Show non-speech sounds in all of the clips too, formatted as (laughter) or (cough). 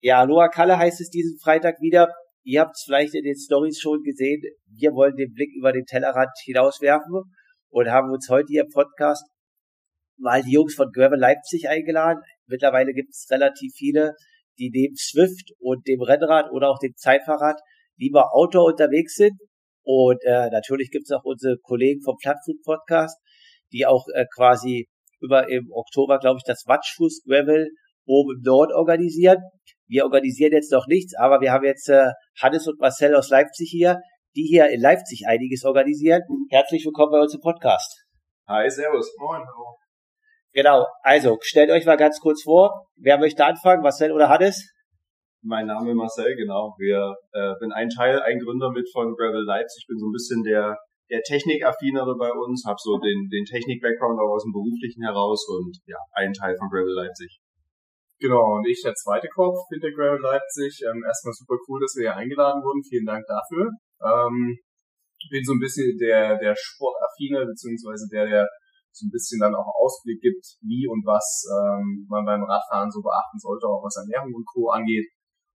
Ja, Aloha Kalle heißt es diesen Freitag wieder. Ihr habt es vielleicht in den Stories schon gesehen. Wir wollen den Blick über den Tellerrand hinauswerfen und haben uns heute hier im Podcast mal die Jungs von Gravel Leipzig eingeladen. Mittlerweile gibt es relativ viele, die neben Swift und dem Rennrad oder auch dem Zeitfahrrad lieber Auto unterwegs sind. Und äh, natürlich gibt es auch unsere Kollegen vom Plattfood Podcast, die auch äh, quasi über im Oktober, glaube ich, das Watschfuß Gravel oben im Nord organisieren. Wir organisieren jetzt noch nichts, aber wir haben jetzt äh, Hannes und Marcel aus Leipzig hier, die hier in Leipzig einiges organisieren. Herzlich willkommen bei uns im Podcast. Hi, servus. Moin. Genau, also stellt euch mal ganz kurz vor. Wer möchte anfangen, Marcel oder Hannes? Mein Name Marcel, genau. Wir äh, bin ein Teil, ein Gründer mit von Gravel Leipzig. Ich bin so ein bisschen der der Technikaffinere bei uns, habe so den, den Technik-Background auch aus dem Beruflichen heraus und ja, ein Teil von Gravel Leipzig. Genau, und ich der zweite Kopf hinter Gravel Leipzig. Ähm, erstmal super cool, dass wir hier eingeladen wurden. Vielen Dank dafür. Ähm, bin so ein bisschen der, der Sportaffine, beziehungsweise der, der so ein bisschen dann auch Ausblick gibt, wie und was ähm, man beim Radfahren so beachten sollte, auch was Ernährung und Co. angeht.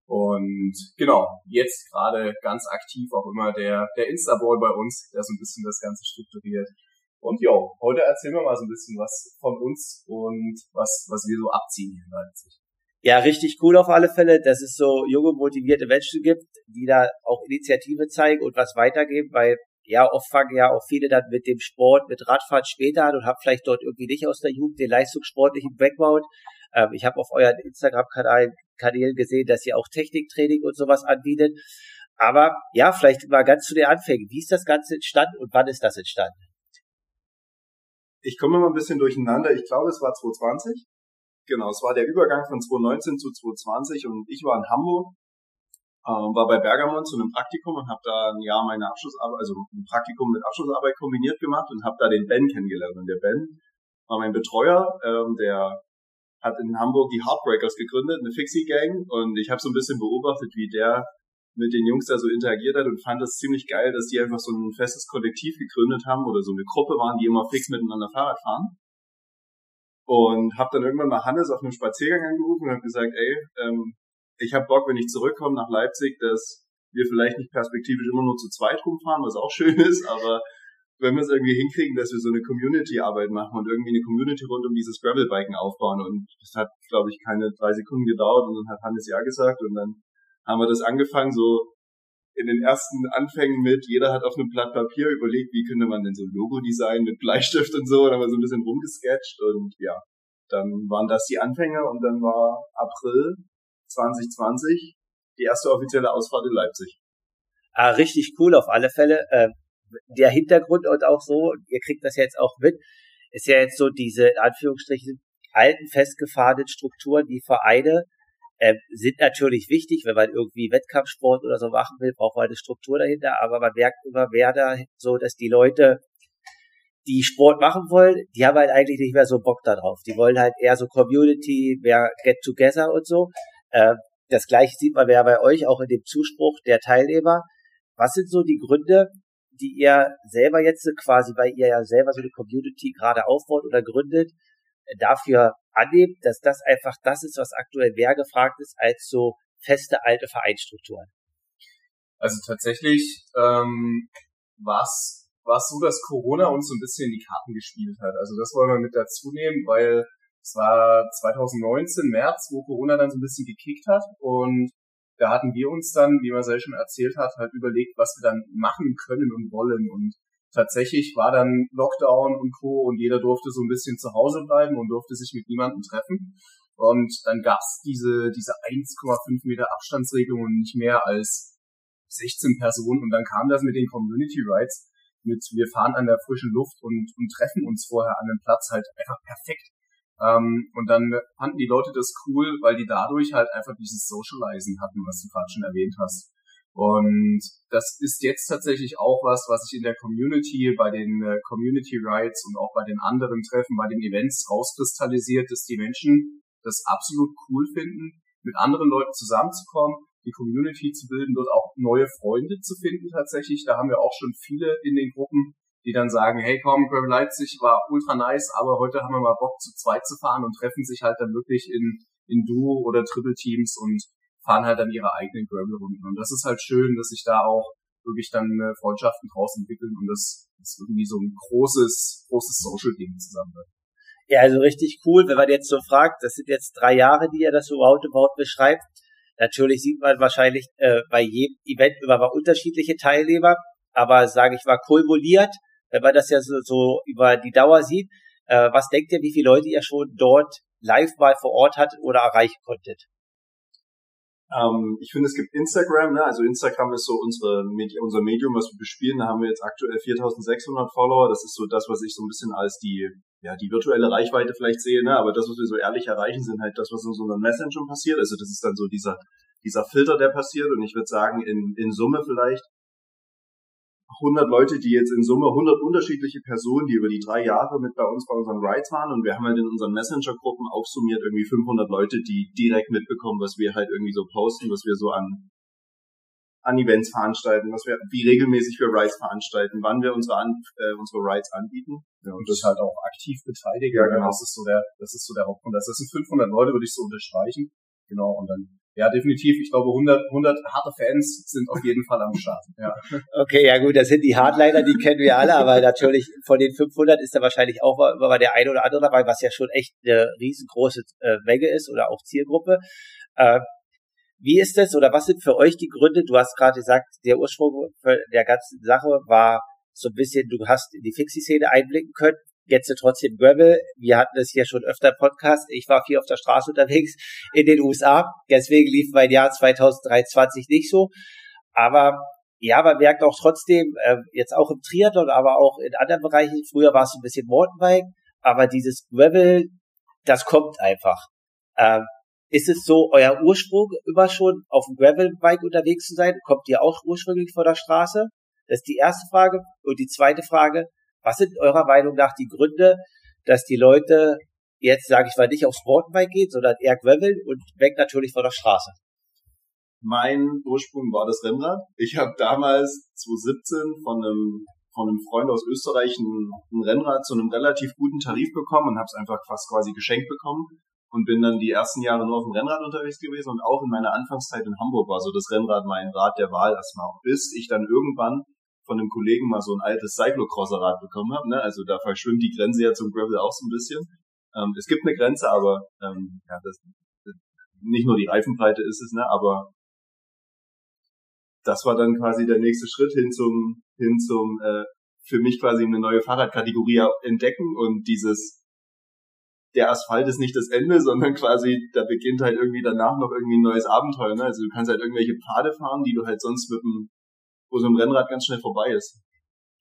Und genau, jetzt gerade ganz aktiv auch immer der, der Insta-Boy bei uns, der so ein bisschen das Ganze strukturiert. Und jo, heute erzählen wir mal so ein bisschen was von uns und was, was wir so abziehen hier in Leipzig. Ja, richtig cool auf alle Fälle, dass es so junge, motivierte Menschen gibt, die da auch Initiative zeigen und was weitergeben, weil ja, oft fangen ja auch viele dann mit dem Sport, mit Radfahren später an und haben vielleicht dort irgendwie nicht aus der Jugend den leistungssportlichen Background. Ähm, ich habe auf euren Instagram-Kanälen gesehen, dass ihr auch Techniktraining und sowas anbietet. Aber ja, vielleicht mal ganz zu den Anfängen. Wie ist das Ganze entstanden und wann ist das entstanden? ich komme mal ein bisschen durcheinander. Ich glaube, es war 2020. Genau, es war der Übergang von 2019 zu 2020 und ich war in Hamburg, äh, war bei Bergamon zu einem Praktikum und habe da ein Jahr meine Abschlussarbeit, also ein Praktikum mit Abschlussarbeit kombiniert gemacht und habe da den Ben kennengelernt. Und der Ben war mein Betreuer, ähm, der hat in Hamburg die Heartbreakers gegründet, eine Fixie-Gang und ich habe so ein bisschen beobachtet, wie der mit den Jungs da so interagiert hat und fand das ziemlich geil, dass die einfach so ein festes Kollektiv gegründet haben oder so eine Gruppe waren, die immer fix miteinander Fahrrad fahren. Und habe dann irgendwann mal Hannes auf einem Spaziergang angerufen und habe gesagt, ey, ähm, ich habe Bock, wenn ich zurückkomme nach Leipzig, dass wir vielleicht nicht perspektivisch immer nur zu zweit rumfahren, was auch schön (laughs) ist, aber wenn wir es irgendwie hinkriegen, dass wir so eine Community-Arbeit machen und irgendwie eine Community rund um dieses Gravelbiken aufbauen. Und das hat, glaube ich, keine drei Sekunden gedauert und dann hat Hannes ja gesagt und dann haben wir das angefangen, so in den ersten Anfängen mit, jeder hat auf einem Blatt Papier überlegt, wie könnte man denn so ein Logo designen mit Bleistift und so, dann haben wir so ein bisschen rumgesketcht und ja, dann waren das die Anfänge und dann war April 2020 die erste offizielle Ausfahrt in Leipzig. Ah, richtig cool auf alle Fälle. Äh, der Hintergrund und auch so, ihr kriegt das jetzt auch mit, ist ja jetzt so diese, in Anführungsstrichen, alten, festgefahrenen Strukturen, die Vereine äh, sind natürlich wichtig, wenn man irgendwie Wettkampfsport oder so machen will, braucht man eine Struktur dahinter, aber man merkt immer mehr da so, dass die Leute, die Sport machen wollen, die haben halt eigentlich nicht mehr so Bock darauf. Die wollen halt eher so Community, mehr Get Together und so. Äh, das gleiche sieht man ja bei euch auch in dem Zuspruch der Teilnehmer. Was sind so die Gründe, die ihr selber jetzt quasi, weil ihr ja selber so eine Community gerade aufbaut oder gründet, dafür annehmen, dass das einfach das ist, was aktuell mehr gefragt ist als so feste alte Vereinsstrukturen? Also tatsächlich ähm, war es so, dass Corona uns so ein bisschen die Karten gespielt hat. Also das wollen wir mit dazu nehmen, weil es war 2019 März, wo Corona dann so ein bisschen gekickt hat und da hatten wir uns dann, wie Marcel schon erzählt hat, halt überlegt, was wir dann machen können und wollen und tatsächlich war dann Lockdown und Co. und jeder durfte so ein bisschen zu Hause bleiben und durfte sich mit niemandem treffen. Und dann gab's diese, diese 1,5 Meter Abstandsregelung und nicht mehr als 16 Personen. Und dann kam das mit den Community Rights, mit wir fahren an der frischen Luft und, und treffen uns vorher an dem Platz halt einfach perfekt. Ähm, und dann fanden die Leute das cool, weil die dadurch halt einfach dieses Socializen hatten, was du gerade schon erwähnt hast. Und das ist jetzt tatsächlich auch was, was sich in der Community, bei den äh, Community Rights und auch bei den anderen Treffen, bei den Events rauskristallisiert, dass die Menschen das absolut cool finden, mit anderen Leuten zusammenzukommen, die Community zu bilden, dort auch neue Freunde zu finden tatsächlich. Da haben wir auch schon viele in den Gruppen, die dann sagen, hey komm, Gravel Leipzig war ultra nice, aber heute haben wir mal Bock zu zweit zu fahren und treffen sich halt dann wirklich in, in Duo oder Triple Teams und fahren halt dann ihre eigenen Gravel-Runden. Und das ist halt schön, dass sich da auch wirklich dann äh, Freundschaften draus entwickeln und das ist irgendwie so ein großes, großes Social-Ding zusammen wird. Ja, also richtig cool, wenn man jetzt so fragt, das sind jetzt drei Jahre, die er das so roundabout beschreibt. Natürlich sieht man wahrscheinlich äh, bei jedem Event immer unterschiedliche Teilnehmer, aber sage ich mal kumuliert, wenn man das ja so, so über die Dauer sieht. Äh, was denkt ihr, wie viele Leute ihr schon dort live mal vor Ort hat oder erreichen konntet? Ähm, ich finde, es gibt Instagram, ne? also Instagram ist so unsere Medi unser Medium, was wir bespielen. Da haben wir jetzt aktuell 4600 Follower. Das ist so das, was ich so ein bisschen als die, ja, die virtuelle Reichweite vielleicht sehe. Ne? Aber das, was wir so ehrlich erreichen, sind halt das, was in unseren Messenger passiert. Also das ist dann so dieser, dieser Filter, der passiert. Und ich würde sagen, in, in Summe vielleicht 100 Leute, die jetzt in Summe 100 unterschiedliche Personen, die über die drei Jahre mit bei uns bei unseren Rides waren und wir haben halt in unseren Messenger-Gruppen aufsummiert irgendwie 500 Leute, die direkt mitbekommen, was wir halt irgendwie so posten, was wir so an an Events veranstalten, was wir, wie regelmäßig wir Rides veranstalten, wann wir unsere, an, äh, unsere Rides anbieten. Ja, und das halt auch aktiv beteiligen. Ja, genau. Das ist so der, das ist so der Hauptgrund. Das sind 500 Leute, würde ich so unterstreichen. Genau. Und dann ja, definitiv. Ich glaube, 100, 100 harte Fans sind auf jeden Fall am Start. Ja. (laughs) Okay, ja gut, das sind die Hardliner, die kennen wir alle, aber natürlich von den 500 ist da wahrscheinlich auch mal der eine oder andere dabei, was ja schon echt eine riesengroße äh, Menge ist oder auch Zielgruppe. Äh, wie ist das oder was sind für euch die Gründe? Du hast gerade gesagt, der Ursprung der ganzen Sache war so ein bisschen, du hast in die Fixie-Szene einblicken können jetzt trotzdem Gravel. Wir hatten es hier schon öfter Podcast. Ich war viel auf der Straße unterwegs (laughs) in den USA. Deswegen lief mein Jahr 2023 nicht so. Aber ja, man merkt auch trotzdem, äh, jetzt auch im Triathlon, aber auch in anderen Bereichen, früher war es ein bisschen Mountainbike, aber dieses Gravel, das kommt einfach. Ähm, ist es so euer Ursprung immer schon auf dem Gravelbike unterwegs zu sein? Kommt ihr auch ursprünglich von der Straße? Das ist die erste Frage. Und die zweite Frage, was sind eurer Meinung nach die Gründe, dass die Leute jetzt, sage ich mal, nicht aufs Mountainbike gehen, sondern eher graveln und weg natürlich von der Straße? Mein Ursprung war das Rennrad. Ich habe damals 2017 von einem von einem Freund aus Österreich ein, ein Rennrad zu einem relativ guten Tarif bekommen und habe es einfach fast quasi geschenkt bekommen und bin dann die ersten Jahre nur auf dem Rennrad unterwegs gewesen und auch in meiner Anfangszeit in Hamburg war so das Rennrad mein Rad der Wahl erstmal, bis ich dann irgendwann von einem Kollegen mal so ein altes Cyclocrosser-Rad bekommen habe. Ne? Also da verschwimmt die Grenze ja zum Gravel auch so ein bisschen. Ähm, es gibt eine Grenze, aber ähm, ja, das, nicht nur die Reifenbreite ist es, ne? aber das war dann quasi der nächste Schritt hin zum hin zum äh, für mich quasi eine neue Fahrradkategorie entdecken und dieses der Asphalt ist nicht das Ende, sondern quasi da beginnt halt irgendwie danach noch irgendwie ein neues Abenteuer. Ne? Also du kannst halt irgendwelche Pfade fahren, die du halt sonst mit dem wo so ein Rennrad ganz schnell vorbei ist.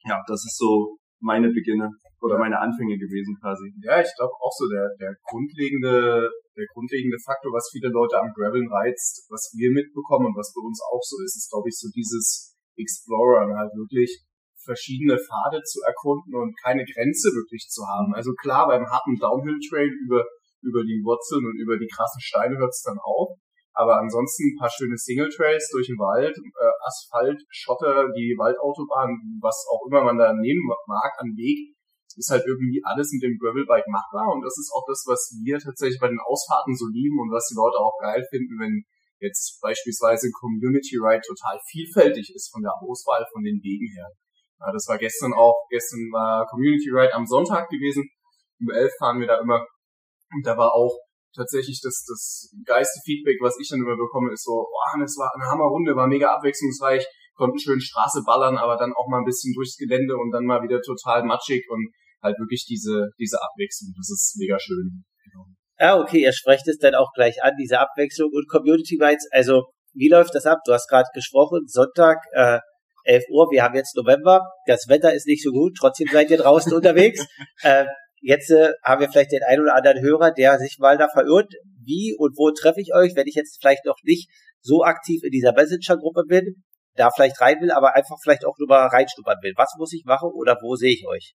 Ja, das ist so meine Beginne oder meine Anfänge gewesen quasi. Ja, ich glaube auch so der, der grundlegende, der grundlegende Faktor, was viele Leute am Graveln reizt, was wir mitbekommen und was bei uns auch so ist, ist glaube ich so dieses Explorer halt wirklich verschiedene Pfade zu erkunden und keine Grenze wirklich zu haben. Also klar, beim harten Downhill Trail über, über die Wurzeln und über die krassen Steine hört es dann auf. Aber ansonsten ein paar schöne Single-Trails durch den Wald, äh, Asphalt, Schotter, die Waldautobahn, was auch immer man da nehmen mag an Weg, ist halt irgendwie alles mit dem Gravelbike machbar. Und das ist auch das, was wir tatsächlich bei den Ausfahrten so lieben und was die Leute auch geil finden, wenn jetzt beispielsweise ein Community Ride total vielfältig ist von der Auswahl von den Wegen her. Ja, das war gestern auch, gestern war Community Ride am Sonntag gewesen. Um 11 fahren wir da immer. Und da war auch tatsächlich das, das geiste Feedback, was ich dann immer bekomme, ist so, oh, das war eine Hammerrunde, war mega abwechslungsreich, konnten schön Straße ballern, aber dann auch mal ein bisschen durchs Gelände und dann mal wieder total matschig und halt wirklich diese, diese Abwechslung. Das ist mega schön. Ja, okay, ihr sprecht es dann auch gleich an, diese Abwechslung und Community Rights. Also, wie läuft das ab? Du hast gerade gesprochen, Sonntag, äh, 11 Uhr, wir haben jetzt November, das Wetter ist nicht so gut, trotzdem seid ihr draußen (laughs) unterwegs. Äh, Jetzt äh, haben wir vielleicht den einen oder anderen Hörer, der sich mal da verirrt. Wie und wo treffe ich euch, wenn ich jetzt vielleicht noch nicht so aktiv in dieser Messenger-Gruppe bin, da vielleicht rein will, aber einfach vielleicht auch nur mal reinstuppern will. Was muss ich machen oder wo sehe ich euch?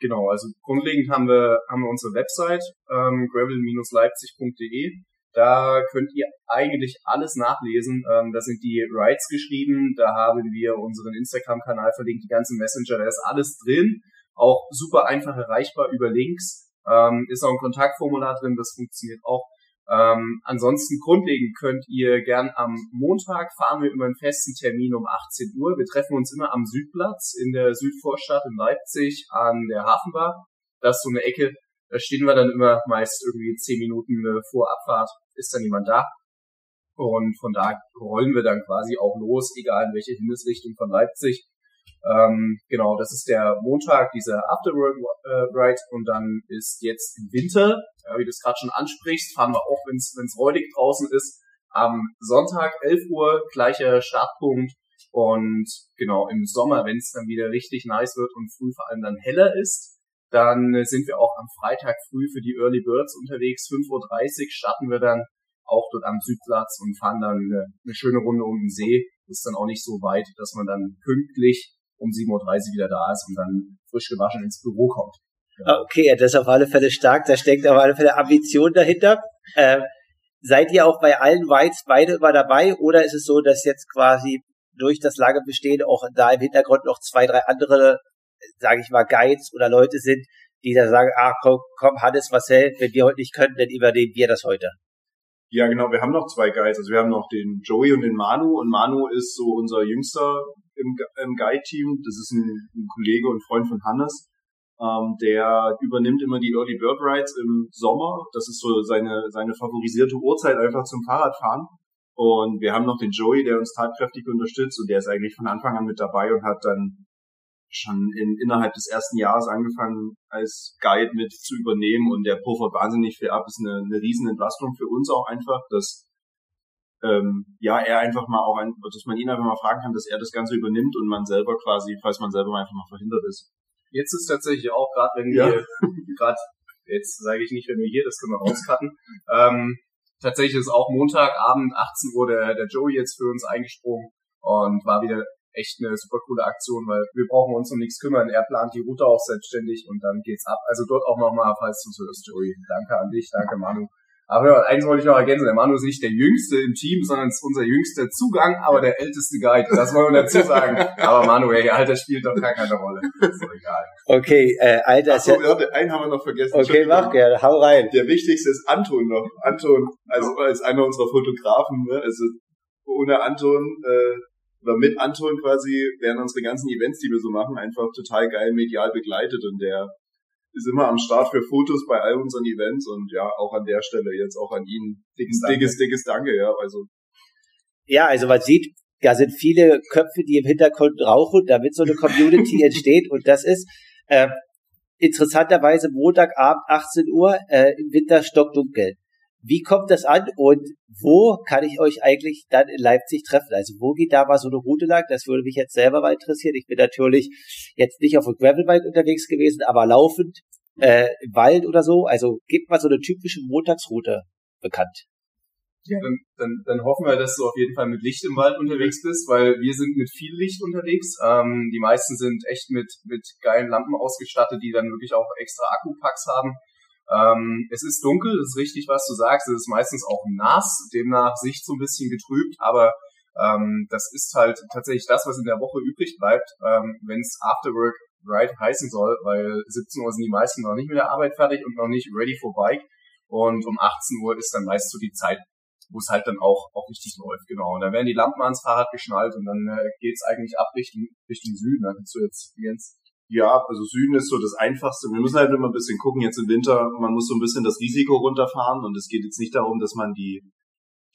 Genau, also grundlegend haben wir, haben wir unsere Website, ähm, gravel-leipzig.de. Da könnt ihr eigentlich alles nachlesen. Ähm, da sind die Rights geschrieben, da haben wir unseren Instagram-Kanal verlinkt, die ganzen Messenger, da ist alles drin. Auch super einfach erreichbar über Links. Ähm, ist auch ein Kontaktformular drin, das funktioniert auch. Ähm, ansonsten grundlegend könnt ihr gern am Montag fahren wir immer einen festen Termin um 18 Uhr. Wir treffen uns immer am Südplatz in der Südvorstadt in Leipzig an der Hafenbar. Das ist so eine Ecke, da stehen wir dann immer meist irgendwie zehn Minuten äh, vor Abfahrt, ist dann jemand da. Und von da rollen wir dann quasi auch los, egal in welche Himmelsrichtung von Leipzig. Ähm, genau, das ist der Montag, dieser Afterwork äh, und dann ist jetzt im Winter, ja, wie du es gerade schon ansprichst, fahren wir auch, wenn es räudig draußen ist, am Sonntag 11 Uhr, gleicher Startpunkt und genau im Sommer, wenn es dann wieder richtig nice wird und früh vor allem dann heller ist, dann sind wir auch am Freitag früh für die Early Birds unterwegs. 5.30 Uhr starten wir dann auch dort am Südplatz und fahren dann eine, eine schöne Runde um den See. Ist dann auch nicht so weit, dass man dann pünktlich um 7.30 Uhr wieder da ist und dann frisch gewaschen ins Büro kommt. Genau. Okay, das ist auf alle Fälle stark. Da steckt auf alle Fälle Ambition dahinter. Ähm, seid ihr auch bei allen Whites beide immer dabei oder ist es so, dass jetzt quasi durch das lange Bestehen auch da im Hintergrund noch zwei, drei andere, sage ich mal, Guides oder Leute sind, die da sagen, ah, komm, komm Hannes, Marcel, wenn wir heute nicht können, dann übernehmen wir das heute. Ja, genau, wir haben noch zwei Guides. Also wir haben noch den Joey und den Manu und Manu ist so unser jüngster im, im Guide-Team. Das ist ein, ein, Kollege und Freund von Hannes. Ähm, der übernimmt immer die Early Bird Rides im Sommer. Das ist so seine, seine favorisierte Uhrzeit einfach zum Fahrradfahren. Und wir haben noch den Joey, der uns tatkräftig unterstützt und der ist eigentlich von Anfang an mit dabei und hat dann schon in, innerhalb des ersten Jahres angefangen, als Guide mit zu übernehmen und der puffert wahnsinnig viel ab. Ist eine, eine riesen Entlastung für uns auch einfach, dass ähm, ja, er einfach mal auch, ein, dass man ihn einfach mal fragen kann, dass er das Ganze übernimmt und man selber quasi, falls man selber einfach mal verhindert ist. Jetzt ist tatsächlich auch gerade, wenn wir (laughs) ja. gerade, jetzt sage ich nicht, wenn wir hier, das können wir rauscutten, ähm, tatsächlich ist auch Montagabend 18 Uhr der, der Joey jetzt für uns eingesprungen und war wieder echt eine super coole Aktion, weil wir brauchen uns um nichts kümmern. Er plant die Route auch selbstständig und dann geht's ab. Also dort auch nochmal, falls du so hörst, Joey. Danke an dich, danke Manu. Aber ja, eins wollte ich noch ergänzen, der Manu ist nicht der Jüngste im Team, sondern ist unser jüngster Zugang, aber der älteste Guide. Das wollen wir dazu sagen. aber Manu, ey, Alter spielt doch gar keine Rolle. Ist doch egal. Okay, äh, Alter ist so, ja... einen haben wir noch vergessen. Okay, mach gerne, hau rein. Der wichtigste ist Anton noch. Anton, also als einer unserer Fotografen, ne? also ohne Anton, äh, oder mit Anton quasi werden unsere ganzen Events, die wir so machen, einfach total geil medial begleitet und der ist immer am Start für Fotos bei all unseren Events und ja, auch an der Stelle jetzt auch an ihn dickes, Danke. dickes, dickes Danke, ja, also. Ja, also man sieht, da sind viele Köpfe, die im Hintergrund rauchen, damit so eine Community (laughs) entsteht und das ist, äh, interessanterweise Montagabend 18 Uhr, äh, im Winter stockdunkel. Wie kommt das an und wo kann ich euch eigentlich dann in Leipzig treffen? Also wo geht da mal so eine Route lang? Das würde mich jetzt selber mal interessieren. Ich bin natürlich jetzt nicht auf einem Gravelbike unterwegs gewesen, aber laufend äh, im Wald oder so. Also gebt mal so eine typische Montagsroute bekannt. Ja, dann, dann, dann hoffen wir, dass du auf jeden Fall mit Licht im Wald unterwegs bist, weil wir sind mit viel Licht unterwegs. Ähm, die meisten sind echt mit, mit geilen Lampen ausgestattet, die dann wirklich auch extra Akkupacks haben. Ähm, es ist dunkel, das ist richtig, was du sagst. Es ist meistens auch nass, demnach Sicht so ein bisschen getrübt, aber ähm, das ist halt tatsächlich das, was in der Woche übrig bleibt, ähm, wenn es Afterwork Ride heißen soll, weil 17 Uhr sind die meisten noch nicht mit der Arbeit fertig und noch nicht ready for Bike. Und um 18 Uhr ist dann meist so die Zeit, wo es halt dann auch, auch richtig läuft, genau. Und dann werden die Lampen ans Fahrrad geschnallt und dann äh, geht's eigentlich ab Richtung, Richtung Süden. Da kannst du jetzt, Jens, ja, also Süden ist so das Einfachste. Wir müssen halt immer ein bisschen gucken, jetzt im Winter, man muss so ein bisschen das Risiko runterfahren und es geht jetzt nicht darum, dass man die,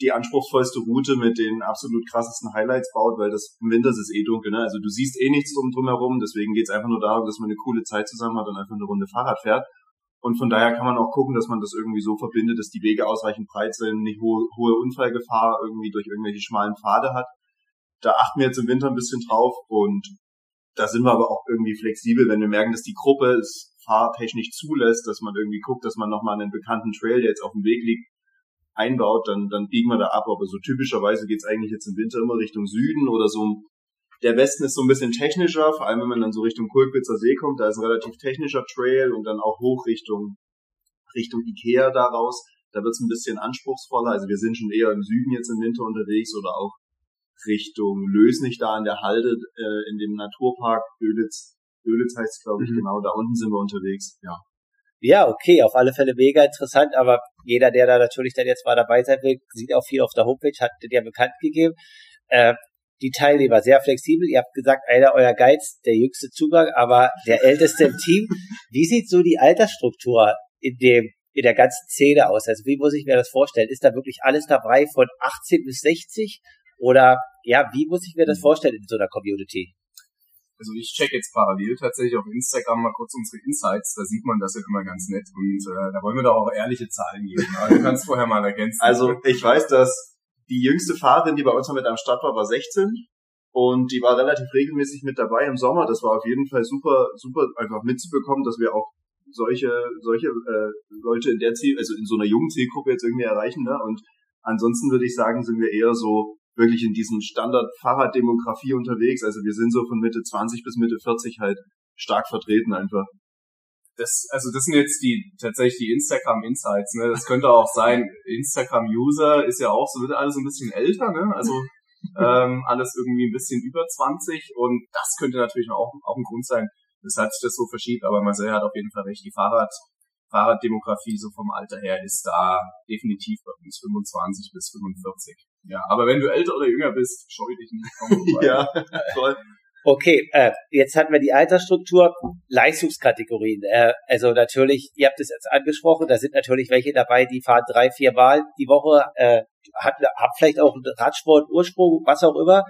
die anspruchsvollste Route mit den absolut krassesten Highlights baut, weil das im Winter ist es eh dunkel, ne? Also du siehst eh nichts drum drumherum, deswegen geht es einfach nur darum, dass man eine coole Zeit zusammen hat und einfach eine Runde Fahrrad fährt. Und von daher kann man auch gucken, dass man das irgendwie so verbindet, dass die Wege ausreichend breit sind, nicht hohe, hohe Unfallgefahr irgendwie durch irgendwelche schmalen Pfade hat. Da achten wir jetzt im Winter ein bisschen drauf und da sind wir aber auch irgendwie flexibel, wenn wir merken, dass die Gruppe es fahrtechnisch zulässt, dass man irgendwie guckt, dass man nochmal einen bekannten Trail, der jetzt auf dem Weg liegt, einbaut, dann, dann biegen wir da ab. Aber so typischerweise geht's eigentlich jetzt im Winter immer Richtung Süden oder so. Der Westen ist so ein bisschen technischer, vor allem wenn man dann so Richtung Kulkwitzer See kommt, da ist ein relativ technischer Trail und dann auch hoch Richtung, Richtung Ikea daraus. Da wird es ein bisschen anspruchsvoller. Also wir sind schon eher im Süden jetzt im Winter unterwegs oder auch Richtung Lösnich da in der Halde äh, in dem Naturpark Dölitz. Dölitz heißt es, glaube ich, mhm. genau. Da unten sind wir unterwegs. Ja. Ja, okay, auf alle Fälle mega interessant, aber jeder, der da natürlich dann jetzt mal dabei sein will, sieht auch viel auf der Homepage, hat ja bekannt gegeben. Äh, die Teilnehmer sehr flexibel. Ihr habt gesagt, einer euer Geiz, der jüngste Zugang, aber der älteste im Team. Wie sieht so die Altersstruktur in dem in der ganzen Szene aus? Also wie muss ich mir das vorstellen? Ist da wirklich alles dabei von 18 bis 60? Oder ja, wie muss ich mir das vorstellen in so einer Community? Also ich check jetzt parallel tatsächlich auf Instagram mal kurz unsere Insights, da sieht man das ja immer ganz nett und äh, da wollen wir doch auch ehrliche Zahlen geben. Aber du kannst vorher mal ergänzen. Also ich weiß, dass die jüngste Fahrerin, die bei uns mit am Start war, war 16 und die war relativ regelmäßig mit dabei im Sommer. Das war auf jeden Fall super, super einfach mitzubekommen, dass wir auch solche, solche äh, Leute in der Ziel, also in so einer jungen Zielgruppe jetzt irgendwie erreichen. Ne? Und ansonsten würde ich sagen, sind wir eher so wirklich in diesem Standard Fahrraddemografie unterwegs. Also wir sind so von Mitte 20 bis Mitte 40 halt stark vertreten einfach das, also das sind jetzt die tatsächlich die Instagram Insights, ne? Das könnte auch sein, Instagram User ist ja auch so, wird alles ein bisschen älter, ne? Also (laughs) ähm, alles irgendwie ein bisschen über 20 und das könnte natürlich auch, auch ein Grund sein, weshalb sich das so verschiebt, aber Marcel hat auf jeden Fall recht, die Fahrrad, Fahrraddemografie so vom Alter her ist da definitiv bei uns 25 bis 45. Ja, aber wenn du älter oder jünger bist, scheu dich nicht. (laughs) ja, toll. Okay, äh, jetzt hatten wir die Altersstruktur, Leistungskategorien. Äh, also natürlich, ihr habt es jetzt angesprochen, da sind natürlich welche dabei, die fahren drei, vier Mal die Woche, äh, hat, haben vielleicht auch einen Radsport, Ursprung, was auch immer,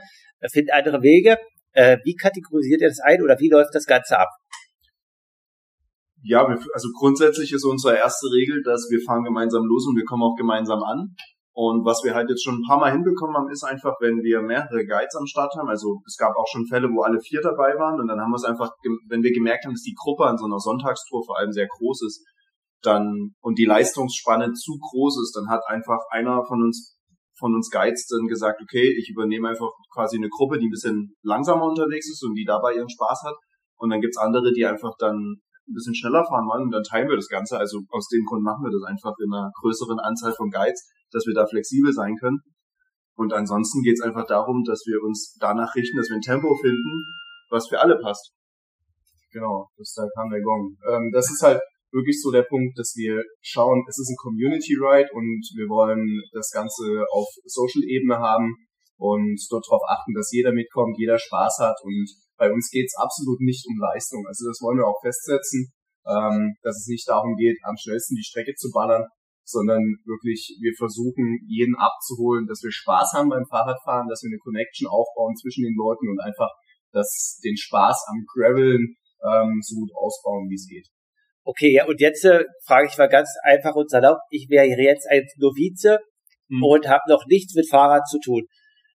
finden andere Wege. Äh, wie kategorisiert ihr das ein oder wie läuft das Ganze ab? Ja, also grundsätzlich ist unsere erste Regel, dass wir fahren gemeinsam los und wir kommen auch gemeinsam an. Und was wir halt jetzt schon ein paar Mal hinbekommen haben, ist einfach, wenn wir mehrere Guides am Start haben, also es gab auch schon Fälle, wo alle vier dabei waren und dann haben wir es einfach, wenn wir gemerkt haben, dass die Gruppe an so einer Sonntagstour vor allem sehr groß ist, dann und die Leistungsspanne zu groß ist, dann hat einfach einer von uns von uns Guides dann gesagt, okay, ich übernehme einfach quasi eine Gruppe, die ein bisschen langsamer unterwegs ist und die dabei ihren Spaß hat. Und dann gibt's andere, die einfach dann ein bisschen schneller fahren wollen und dann teilen wir das Ganze. Also aus dem Grund machen wir das einfach in einer größeren Anzahl von Guides, dass wir da flexibel sein können. Und ansonsten geht es einfach darum, dass wir uns danach richten, dass wir ein Tempo finden, was für alle passt. Genau, das da kam der Gong. Ähm, das ist halt wirklich so der Punkt, dass wir schauen, es ist ein Community Ride und wir wollen das Ganze auf Social-Ebene haben und dort darauf achten, dass jeder mitkommt, jeder Spaß hat und bei uns geht es absolut nicht um Leistung. Also das wollen wir auch festsetzen, ähm, dass es nicht darum geht, am schnellsten die Strecke zu ballern, sondern wirklich wir versuchen, jeden abzuholen, dass wir Spaß haben beim Fahrradfahren, dass wir eine Connection aufbauen zwischen den Leuten und einfach dass den Spaß am Graveln ähm, so gut ausbauen, wie es geht. Okay, ja, und jetzt äh, frage ich mal ganz einfach und salopp, ich wäre jetzt ein Novize hm. und habe noch nichts mit Fahrrad zu tun.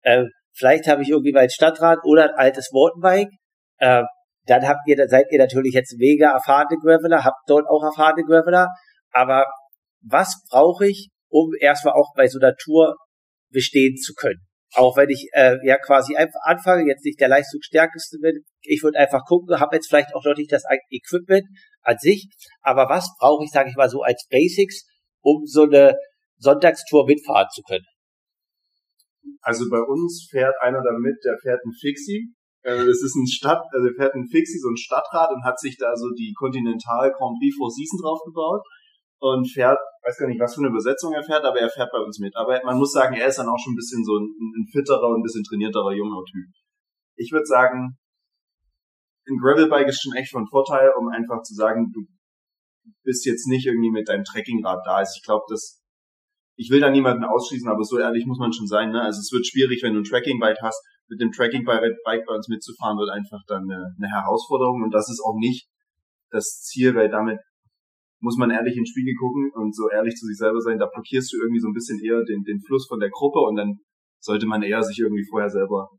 Äh, vielleicht habe ich irgendwie mein Stadtrad oder ein altes Mountainbike. Äh, dann habt ihr, seid ihr natürlich jetzt mega erfahrene Graveler, habt dort auch erfahrene Graveler. Aber was brauche ich, um erstmal auch bei so einer Tour bestehen zu können? Auch wenn ich äh, ja quasi einfach anfange, jetzt nicht der leistungsstärkste bin, ich würde einfach gucken, habe jetzt vielleicht auch noch nicht das Equipment an sich, aber was brauche ich, sage ich mal so als Basics, um so eine Sonntagstour mitfahren zu können? Also bei uns fährt einer damit, der fährt ein Fixie. Äh, das ist ein Stadt, also der fährt ein Fixie, so ein Stadtrad und hat sich da so die Continental Grand Prix Four Season draufgebaut und fährt, weiß gar nicht, was für eine Übersetzung er fährt, aber er fährt bei uns mit. Aber man muss sagen, er ist dann auch schon ein bisschen so ein, ein fitterer und ein bisschen trainierterer junger Typ. Ich würde sagen, ein Gravelbike ist schon echt von Vorteil, um einfach zu sagen, du bist jetzt nicht irgendwie mit deinem Trekkingrad da. Also ich glaube, das ich will da niemanden ausschließen, aber so ehrlich muss man schon sein. Ne? Also es wird schwierig, wenn du ein Tracking-Bike hast. Mit dem Tracking-Bike bei uns mitzufahren, wird einfach dann eine, eine Herausforderung. Und das ist auch nicht das Ziel, weil damit muss man ehrlich in den Spiegel gucken und so ehrlich zu sich selber sein. Da blockierst du irgendwie so ein bisschen eher den, den Fluss von der Gruppe und dann sollte man eher sich irgendwie vorher selber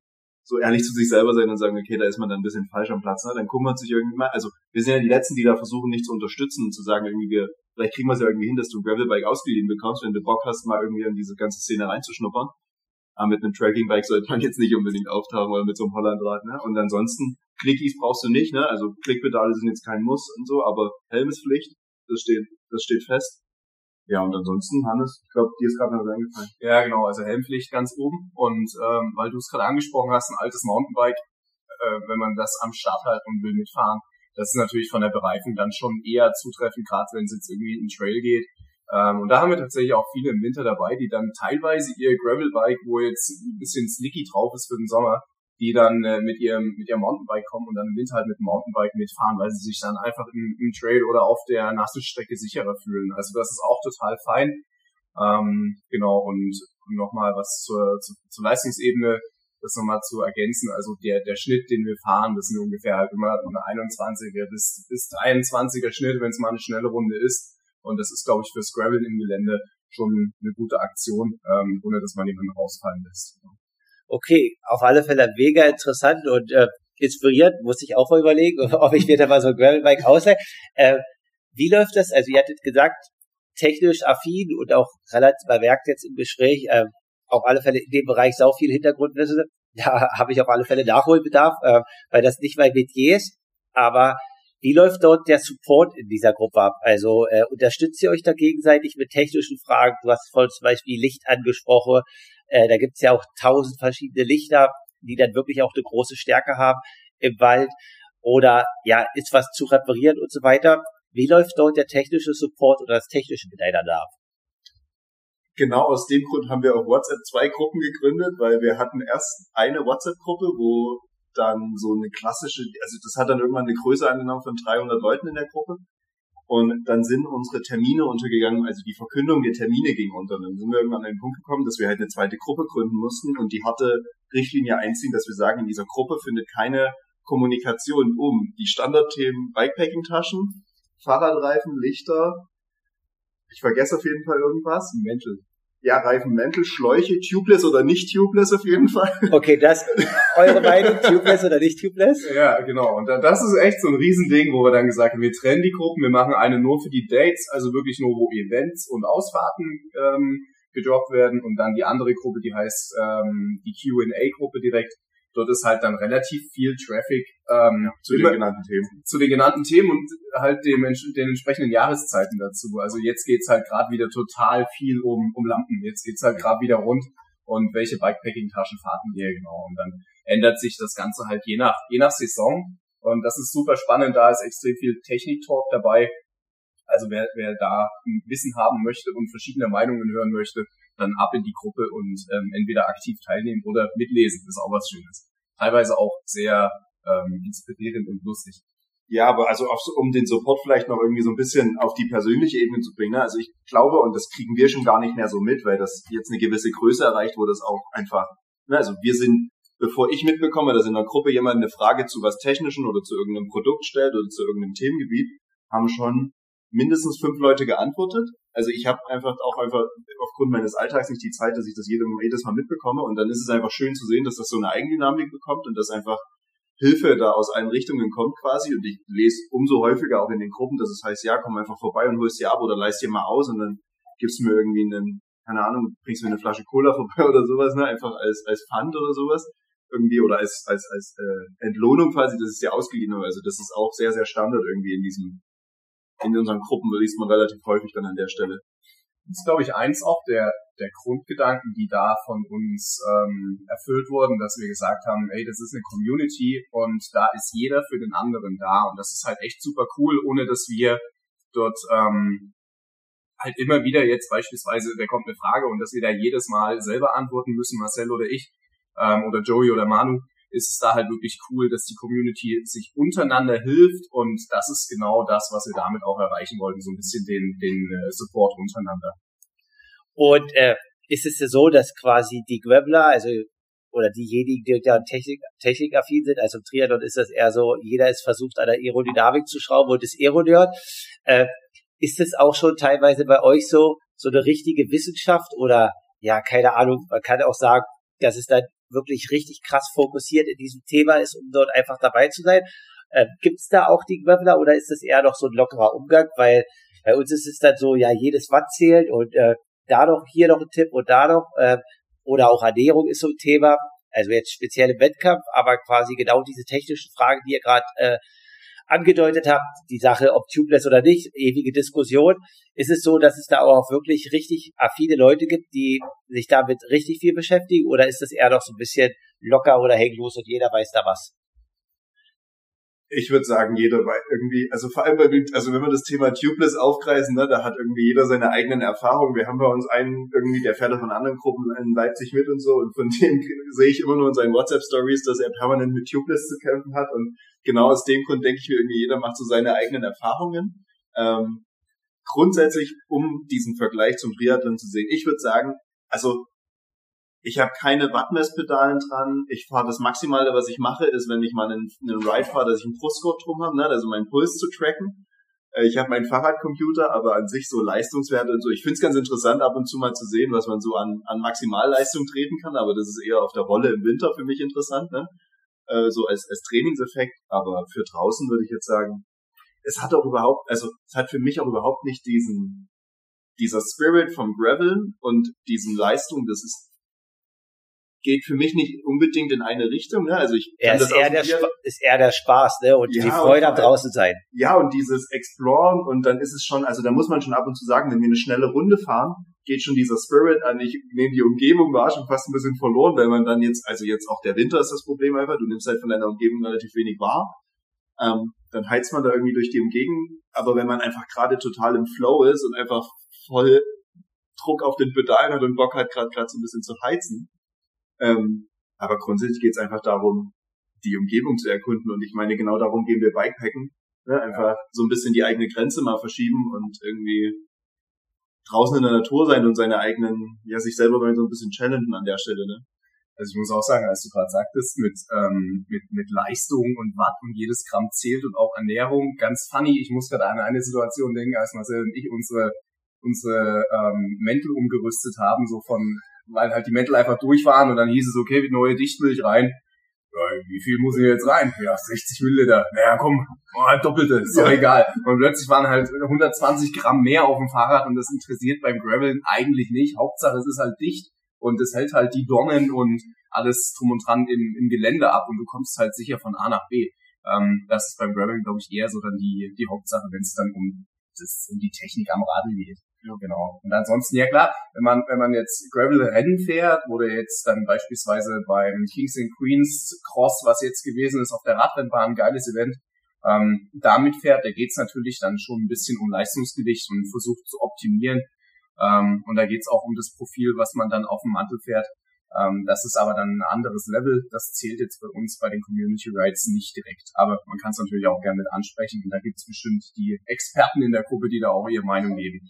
so ehrlich zu sich selber sein und sagen, okay, da ist man dann ein bisschen falsch am Platz, ne? dann kümmert sich irgendwie mal, also wir sind ja die Letzten, die da versuchen, nicht zu unterstützen und zu sagen, irgendwie, wir, vielleicht kriegen wir es ja irgendwie hin, dass du ein Gravelbike ausgeliehen bekommst, wenn du Bock hast, mal irgendwie in diese ganze Szene reinzuschnuppern. Aber mit einem Trackingbike sollte man jetzt nicht unbedingt auftauchen oder mit so einem Hollandrad, ne? Und ansonsten, Clickies brauchst du nicht, ne? Also Klickpedale sind jetzt kein Muss und so, aber Helm ist Pflicht, das steht, das steht fest. Ja, und ansonsten, Hannes, ich glaube, dir ist gerade noch was eingefallen. Ja, genau, also Helmpflicht ganz oben. Und ähm, weil du es gerade angesprochen hast, ein altes Mountainbike, äh, wenn man das am Start hat und will mitfahren, das ist natürlich von der Bereifung dann schon eher zutreffend, gerade wenn es jetzt irgendwie in den Trail geht. Ähm, und da haben wir tatsächlich auch viele im Winter dabei, die dann teilweise ihr Gravelbike, wo jetzt ein bisschen slicky drauf ist für den Sommer, die dann äh, mit ihrem mit ihrem Mountainbike kommen und dann im Winter halt mit dem Mountainbike mitfahren, weil sie sich dann einfach im, im Trail oder auf der nassen Strecke sicherer fühlen. Also das ist auch total fein. Ähm, genau, und nochmal was zur, zur, zur Leistungsebene, das nochmal zu ergänzen. Also der, der Schnitt, den wir fahren, das sind ungefähr halt immer eine 21er bis, bis 23er Schnitt, wenn es mal eine schnelle Runde ist. Und das ist, glaube ich, fürs Gravel im Gelände schon eine gute Aktion, ähm, ohne dass man jemanden rausfallen lässt okay, auf alle Fälle mega interessant und äh, inspiriert, muss ich auch mal überlegen, (laughs) ob ich mir da mal so ein Gravelbike ausleihe. Äh, wie läuft das? Also ihr hattet gesagt, technisch affin und auch relativ, man jetzt im Gespräch, äh, auf alle Fälle in dem Bereich sau viel Hintergrundwissen. (laughs) Da habe ich auf alle Fälle Nachholbedarf, äh, weil das nicht mein Metier ist. Aber wie läuft dort der Support in dieser Gruppe ab? Also äh, unterstützt ihr euch da gegenseitig mit technischen Fragen? Du hast vorhin zum Beispiel Licht angesprochen. Äh, da gibt's ja auch tausend verschiedene Lichter, die dann wirklich auch eine große Stärke haben im Wald. Oder ja, ist was zu reparieren und so weiter. Wie läuft dort der technische Support oder das technische miteinander ab? Genau aus dem Grund haben wir auf WhatsApp zwei Gruppen gegründet, weil wir hatten erst eine WhatsApp-Gruppe, wo dann so eine klassische, also das hat dann irgendwann eine Größe angenommen von 300 Leuten in der Gruppe. Und dann sind unsere Termine untergegangen, also die Verkündung der Termine ging unter. Und dann sind wir irgendwann an den Punkt gekommen, dass wir halt eine zweite Gruppe gründen mussten und die harte Richtlinie einziehen, dass wir sagen, in dieser Gruppe findet keine Kommunikation um die Standardthemen Bikepacking-Taschen, Fahrradreifen, Lichter. Ich vergesse auf jeden Fall irgendwas. Mäntel ja, Reifenmäntel, Schläuche, tubeless oder nicht tubeless auf jeden Fall. (laughs) Okay, das, eure Meinung, tubeless oder nicht tubeless? Ja, genau. Und das ist echt so ein Riesending, wo wir dann gesagt haben, wir trennen die Gruppen, wir machen eine nur für die Dates, also wirklich nur, wo Events und Ausfahrten ähm, gedroppt werden und dann die andere Gruppe, die heißt ähm, die Q&A-Gruppe direkt, dort ist halt dann relativ viel Traffic ähm, ja, zu den genannten Themen. Zu den genannten Themen und halt dem, den entsprechenden Jahreszeiten dazu. Also jetzt geht's halt gerade wieder total viel um, um Lampen. Jetzt geht's halt gerade wieder rund und welche Bikepacking-Taschen fahren wir genau. Und dann ändert sich das Ganze halt je nach, je nach Saison. Und das ist super spannend, da ist extrem viel Technik-Talk dabei. Also wer, wer da Wissen haben möchte und verschiedene Meinungen hören möchte, dann ab in die Gruppe und ähm, entweder aktiv teilnehmen oder mitlesen. Das ist auch was Schönes. Teilweise auch sehr ähm, inspirierend und lustig. Ja, aber also so, um den Support vielleicht noch irgendwie so ein bisschen auf die persönliche Ebene zu bringen. Ne? Also ich glaube, und das kriegen wir schon gar nicht mehr so mit, weil das jetzt eine gewisse Größe erreicht, wo das auch einfach, ne? also wir sind, bevor ich mitbekomme, dass in einer Gruppe jemand eine Frage zu was Technischen oder zu irgendeinem Produkt stellt oder zu irgendeinem Themengebiet, haben schon mindestens fünf Leute geantwortet. Also ich habe einfach auch einfach aufgrund meines Alltags nicht die Zeit, dass ich das jedes Mal mitbekomme. Und dann ist es einfach schön zu sehen, dass das so eine Eigendynamik bekommt und dass einfach Hilfe da aus allen Richtungen kommt quasi. Und ich lese umso häufiger auch in den Gruppen, dass es heißt, ja, komm einfach vorbei und holst dir ab oder leist dir mal aus und dann gibst du mir irgendwie einen, keine Ahnung, bringst mir eine Flasche Cola (laughs) vorbei oder sowas, ne? Einfach als, als Pfand oder sowas irgendwie oder als als als äh, Entlohnung quasi, dass es dir ausgeliehen. Also das ist auch sehr sehr Standard irgendwie in diesem in unseren Gruppen liest man relativ häufig dann an der Stelle. Das ist, glaube ich, eins auch der, der Grundgedanken, die da von uns ähm, erfüllt wurden, dass wir gesagt haben, ey, das ist eine Community und da ist jeder für den anderen da. Und das ist halt echt super cool, ohne dass wir dort ähm, halt immer wieder jetzt beispielsweise, da kommt eine Frage und dass wir da jedes Mal selber antworten müssen, Marcel oder ich, ähm, oder Joey oder Manu, ist es da halt wirklich cool, dass die Community sich untereinander hilft und das ist genau das, was wir damit auch erreichen wollten, so ein bisschen den, den äh, Support untereinander. Und äh, ist es so, dass quasi die Graveler, also oder diejenigen, die da Technik, technikaffin sind, also im Triathlon ist das eher so, jeder ist versucht, an der Aerodynamik zu schrauben und ist Aeronerd. Äh, ist es auch schon teilweise bei euch so, so eine richtige Wissenschaft oder ja, keine Ahnung, man kann auch sagen, dass es dann wirklich richtig krass fokussiert in diesem Thema ist, um dort einfach dabei zu sein. Äh, Gibt es da auch die Graveler oder ist das eher noch so ein lockerer Umgang? Weil bei uns ist es dann so, ja, jedes Watt zählt und äh, da noch, hier noch ein Tipp und da noch. Äh, oder auch Ernährung ist so ein Thema. Also jetzt speziell im Wettkampf, aber quasi genau diese technischen Fragen, die ihr gerade äh, angedeutet habt, die Sache, ob tubeless oder nicht, ewige Diskussion, ist es so, dass es da auch wirklich richtig affine Leute gibt, die sich damit richtig viel beschäftigen oder ist es eher noch so ein bisschen locker oder hänglos und jeder weiß da was? ich würde sagen, jeder weiß irgendwie, also vor allem, bei, also wenn wir das Thema Tubeless aufkreisen, ne, da hat irgendwie jeder seine eigenen Erfahrungen. Wir haben bei uns einen irgendwie, der fährt von anderen Gruppen in Leipzig mit und so und von (laughs) dem sehe ich immer nur in seinen WhatsApp-Stories, dass er permanent mit Tubeless zu kämpfen hat und genau aus dem Grund denke ich mir irgendwie, jeder macht so seine eigenen Erfahrungen. Ähm, grundsätzlich, um diesen Vergleich zum Triathlon zu sehen, ich würde sagen, also ich habe keine Wattmesspedalen dran. Ich fahre das Maximale, was ich mache, ist, wenn ich mal einen, einen Ride fahre, dass ich einen Brustgurt drum habe, ne? also meinen Puls zu tracken. Äh, ich habe meinen Fahrradcomputer, aber an sich so Leistungswerte und so. Ich finde es ganz interessant, ab und zu mal zu sehen, was man so an, an Maximalleistung treten kann, aber das ist eher auf der Rolle im Winter für mich interessant, ne? Äh, so als, als Trainingseffekt. Aber für draußen würde ich jetzt sagen, es hat auch überhaupt, also es hat für mich auch überhaupt nicht diesen, dieser Spirit vom Gravel und diesen Leistung, das ist geht für mich nicht unbedingt in eine Richtung. Ne? Also ich er ist, eher der ist eher der Spaß ne? und ja, die Freude am draußen sein. Ja, und dieses Exploren und dann ist es schon, also da muss man schon ab und zu sagen, wenn wir eine schnelle Runde fahren, geht schon dieser Spirit an. Ich nehme die Umgebung war schon fast ein bisschen verloren, weil man dann jetzt, also jetzt auch der Winter ist das Problem einfach, du nimmst halt von deiner Umgebung relativ wenig wahr. Ähm, dann heizt man da irgendwie durch die Umgebung. Aber wenn man einfach gerade total im Flow ist und einfach voll Druck auf den Pedalen hat und Bock hat, gerade gerade so ein bisschen zu heizen, ähm, aber grundsätzlich geht es einfach darum, die Umgebung zu erkunden. Und ich meine, genau darum gehen wir Bikepacken. Ne? Einfach so ein bisschen die eigene Grenze mal verschieben und irgendwie draußen in der Natur sein und seine eigenen, ja, sich selber mal so ein bisschen challengen an der Stelle, ne? Also ich muss auch sagen, als du gerade sagtest, mit, ähm, mit, mit Leistung und Watt und jedes Gramm zählt und auch Ernährung, ganz funny. Ich muss gerade an eine Situation denken, als Marcel und ich unsere, unsere ähm, Mäntel umgerüstet haben, so von weil halt die Mäntel einfach durch waren und dann hieß es, okay, neue Dichtmilch rein. Ja, wie viel muss ich jetzt rein? Ja, 60 Milliliter. Naja, komm, oh, halt doppelte, ist doch egal. Und plötzlich waren halt 120 Gramm mehr auf dem Fahrrad und das interessiert beim Graveln eigentlich nicht. Hauptsache, es ist halt dicht und es hält halt die Dornen und alles drum und dran im, im Gelände ab und du kommst halt sicher von A nach B. Ähm, das ist beim Graveln, glaube ich, eher so dann die, die Hauptsache, wenn es dann um, das, um die Technik am Radl geht. Ja, genau. Und ansonsten, ja klar, wenn man, wenn man jetzt Gravel-Rennen fährt, oder jetzt dann beispielsweise beim Kings and Queens Cross, was jetzt gewesen ist, auf der Radrennbahn, geiles Event, ähm, damit fährt, da geht's natürlich dann schon ein bisschen um Leistungsgewicht und versucht zu optimieren. Ähm, und da geht's auch um das Profil, was man dann auf dem Mantel fährt. Ähm, das ist aber dann ein anderes Level. Das zählt jetzt bei uns bei den Community Rights nicht direkt. Aber man kann es natürlich auch gerne mit ansprechen. Und da gibt es bestimmt die Experten in der Gruppe, die da auch ihre Meinung geben.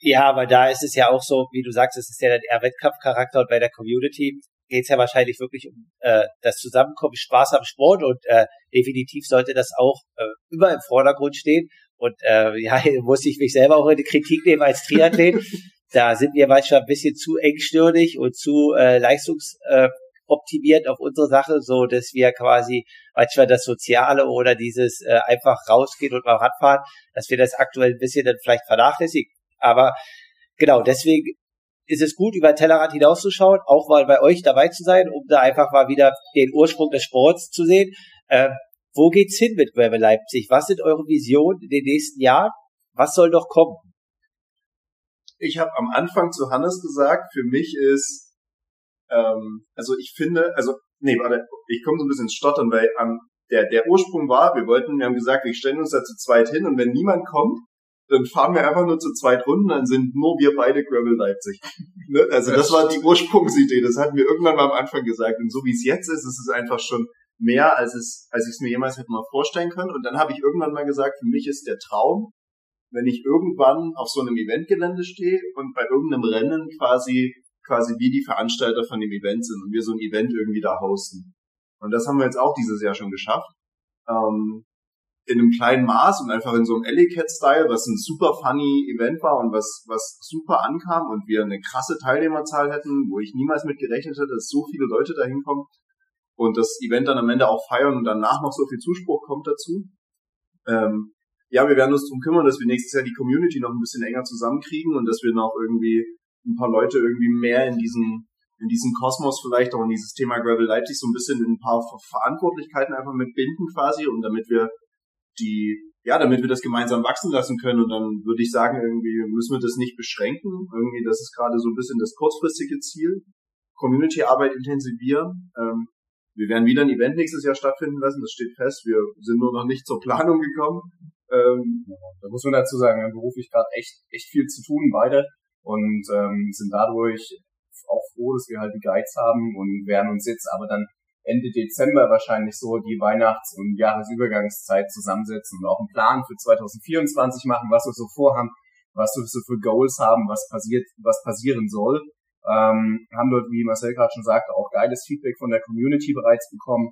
Ja, aber da ist es ja auch so, wie du sagst, es ist ja dann eher Wettkampfcharakter und bei der Community geht es ja wahrscheinlich wirklich um äh, das Zusammenkommen, Spaß am Sport und äh, definitiv sollte das auch äh, immer im Vordergrund stehen. Und äh, (laughs) ja, muss ich mich selber auch in die Kritik nehmen als Triathlet. Da sind wir manchmal ein bisschen zu engstirnig und zu äh, leistungsoptimiert auf unsere Sache, so dass wir quasi manchmal das Soziale oder dieses äh, einfach rausgehen und mal Radfahren, dass wir das aktuell ein bisschen dann vielleicht vernachlässigen. Aber genau, deswegen ist es gut, über Tellerrand hinauszuschauen, auch mal bei euch dabei zu sein, um da einfach mal wieder den Ursprung des Sports zu sehen. Äh, wo geht's hin mit Gravel Leipzig? Was sind eure Visionen in den nächsten Jahren? Was soll noch kommen? Ich habe am Anfang zu Hannes gesagt, für mich ist, ähm, also ich finde, also, nee, warte, ich komme so ein bisschen ins Stottern, weil ähm, der, der Ursprung war, wir wollten, wir haben gesagt, wir stellen uns da zu zweit hin und wenn niemand kommt, dann fahren wir einfach nur zu zweit Runden, dann sind nur wir beide Gravel Leipzig. (laughs) ne? Also das war die Ursprungsidee, das hatten wir irgendwann mal am Anfang gesagt. Und so wie es jetzt ist, ist es einfach schon mehr, als es, als ich es mir jemals hätte mal vorstellen können. Und dann habe ich irgendwann mal gesagt, für mich ist der Traum, wenn ich irgendwann auf so einem Eventgelände stehe und bei irgendeinem Rennen quasi quasi wie die Veranstalter von dem Event sind und wir so ein Event irgendwie da hosten. Und das haben wir jetzt auch dieses Jahr schon geschafft. Ähm, in einem kleinen Maß und einfach in so einem Alley Cat Style, was ein super funny Event war und was, was super ankam und wir eine krasse Teilnehmerzahl hätten, wo ich niemals mit gerechnet hätte, dass so viele Leute da hinkommen und das Event dann am Ende auch feiern und danach noch so viel Zuspruch kommt dazu. Ähm, ja, wir werden uns darum kümmern, dass wir nächstes Jahr die Community noch ein bisschen enger zusammenkriegen und dass wir noch irgendwie ein paar Leute irgendwie mehr in diesen in diesen Kosmos vielleicht auch in dieses Thema Gravel Leipzig so ein bisschen in ein paar Verantwortlichkeiten einfach mitbinden quasi und damit wir die, ja, damit wir das gemeinsam wachsen lassen können. Und dann würde ich sagen, irgendwie müssen wir das nicht beschränken. Irgendwie, das ist gerade so ein bisschen das kurzfristige Ziel. Community-Arbeit intensivieren. Ähm, wir werden wieder ein Event nächstes Jahr stattfinden lassen, das steht fest. Wir sind nur noch nicht zur Planung gekommen. Ähm, da muss man dazu sagen, wir haben beruflich gerade echt, echt viel zu tun, beide. Und ähm, sind dadurch auch froh, dass wir halt die Guides haben und werden uns jetzt aber dann Ende Dezember wahrscheinlich so die Weihnachts- und Jahresübergangszeit zusammensetzen und auch einen Plan für 2024 machen, was wir so vorhaben, was wir so für Goals haben, was passiert, was passieren soll. Ähm, haben dort, wie Marcel gerade schon sagte, auch geiles Feedback von der Community bereits bekommen,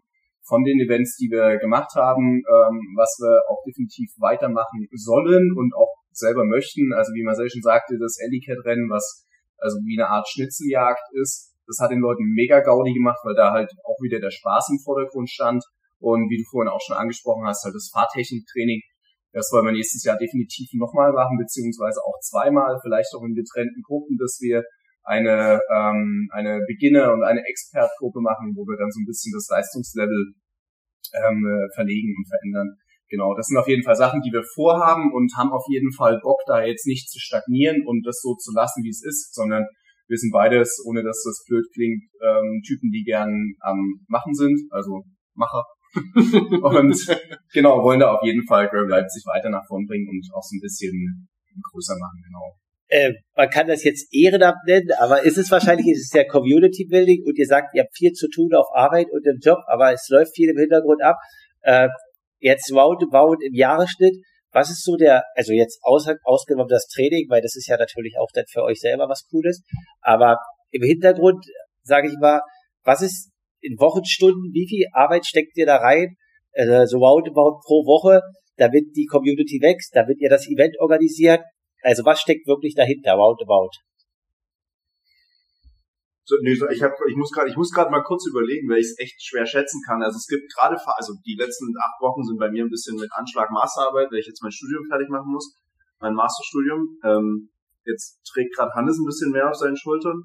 von den Events, die wir gemacht haben, ähm, was wir auch definitiv weitermachen sollen und auch selber möchten. Also wie Marcel schon sagte, das Ellicat-Rennen, was also wie eine Art Schnitzeljagd ist, das hat den Leuten mega Gaudi gemacht, weil da halt auch wieder der Spaß im Vordergrund stand. Und wie du vorhin auch schon angesprochen hast, halt das Fahrtechniktraining, das wollen wir nächstes Jahr definitiv nochmal machen, beziehungsweise auch zweimal, vielleicht auch in getrennten Gruppen, dass wir eine, ähm, eine Beginner- und eine Expertgruppe machen, wo wir dann so ein bisschen das Leistungslevel ähm, äh, verlegen und verändern. Genau, das sind auf jeden Fall Sachen, die wir vorhaben und haben auf jeden Fall Bock, da jetzt nicht zu stagnieren und das so zu lassen, wie es ist, sondern wir sind beides, ohne dass das blöd klingt, ähm, Typen, die gern am Machen sind, also Macher. (laughs) und genau, wollen da auf jeden Fall Graham Leipzig weiter nach vorn bringen und auch so ein bisschen größer machen, genau äh, man kann das jetzt Ehrenamt nennen, aber ist es wahrscheinlich, ist es ja Community Building und ihr sagt, ihr habt viel zu tun auf Arbeit und im Job, aber es läuft viel im Hintergrund ab. Äh, jetzt roundabout im Jahresschnitt, was ist so der, also jetzt aus, ausgenommen das Training, weil das ist ja natürlich auch dann für euch selber was Cooles, aber im Hintergrund, sage ich mal, was ist in Wochenstunden, wie viel Arbeit steckt ihr da rein, äh, so roundabout pro Woche, damit die Community wächst, damit ihr das Event organisiert, also was steckt wirklich dahinter, roundabout? So, nee, ich, hab, ich muss gerade, ich muss gerade mal kurz überlegen, weil ich es echt schwer schätzen kann. Also es gibt gerade, also die letzten acht Wochen sind bei mir ein bisschen mit Anschlag Masterarbeit, weil ich jetzt mein Studium fertig machen muss, mein Masterstudium. Ähm, jetzt trägt gerade Hannes ein bisschen mehr auf seinen Schultern.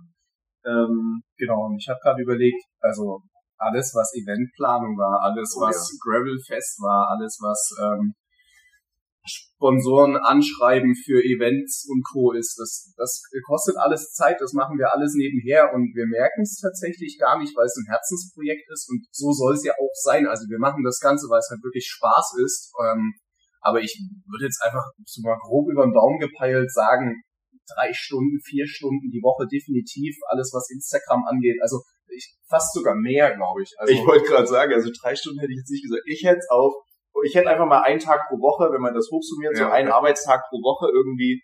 Ähm, genau, und ich habe gerade überlegt, also alles, was Eventplanung war, alles, oh, was ja. Gravelfest war, alles, was ähm, Sponsoren anschreiben für Events und Co. ist. Das, das kostet alles Zeit, das machen wir alles nebenher und wir merken es tatsächlich gar nicht, weil es ein Herzensprojekt ist und so soll es ja auch sein. Also wir machen das Ganze, weil es halt wirklich Spaß ist. Ähm, aber ich würde jetzt einfach so mal grob über den Daumen gepeilt sagen, drei Stunden, vier Stunden die Woche definitiv, alles was Instagram angeht. Also ich, fast sogar mehr, glaube ich. Also, ich wollte gerade sagen, also drei Stunden hätte ich jetzt nicht gesagt. Ich hätte es auf ich hätte einfach mal einen Tag pro Woche, wenn man das hochsummiert, ja, so einen Arbeitstag pro Woche irgendwie,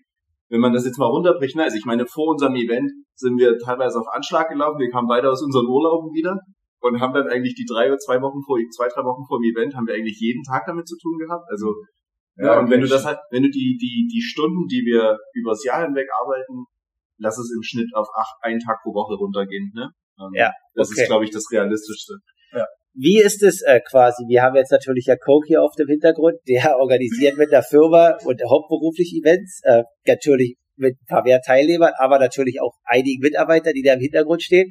wenn man das jetzt mal runterbricht, ne? also ich meine, vor unserem Event sind wir teilweise auf Anschlag gelaufen, wir kamen beide aus unseren Urlauben wieder und haben dann eigentlich die drei oder zwei Wochen vor, zwei, drei Wochen vor dem Event haben wir eigentlich jeden Tag damit zu tun gehabt, also ja, ja und wenn du das halt, wenn du die, die, die Stunden, die wir übers Jahr hinweg arbeiten, lass es im Schnitt auf acht, einen Tag pro Woche runtergehen, ne? Ähm, ja. Das okay. ist, glaube ich, das Realistischste. Ja. Wie ist es äh, quasi? Wir haben jetzt natürlich ja Coke hier auf dem Hintergrund, der (laughs) organisiert mit der Firma und hauptberuflich Events, äh, natürlich mit ein paar mehr Teilnehmern, aber natürlich auch einigen Mitarbeitern, die da im Hintergrund stehen.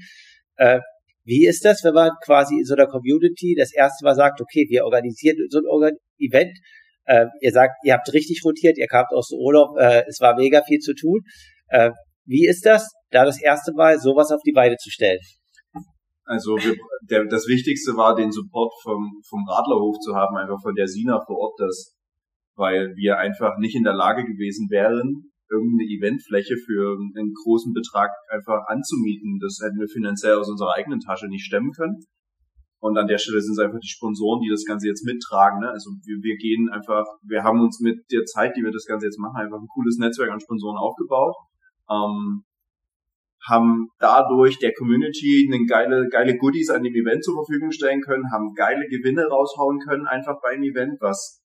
Äh, wie ist das, wenn man quasi in so einer Community das erste Mal sagt, okay, wir organisieren so ein Organ Event, äh, ihr sagt, ihr habt richtig rotiert, ihr kamt aus dem Urlaub, äh, es war mega viel zu tun. Äh, wie ist das, da das erste Mal sowas auf die Beine zu stellen? Also wir, der, das Wichtigste war, den Support vom, vom Radlerhof zu haben, einfach von der Sina vor Ort, das, weil wir einfach nicht in der Lage gewesen wären, irgendeine Eventfläche für einen großen Betrag einfach anzumieten. Das hätten wir finanziell aus unserer eigenen Tasche nicht stemmen können. Und an der Stelle sind es einfach die Sponsoren, die das Ganze jetzt mittragen. Ne? Also wir, wir gehen einfach, wir haben uns mit der Zeit, die wir das Ganze jetzt machen, einfach ein cooles Netzwerk an Sponsoren aufgebaut. Ähm, haben dadurch der Community eine geile, geile Goodies an dem Event zur Verfügung stellen können, haben geile Gewinne raushauen können, einfach beim Event, was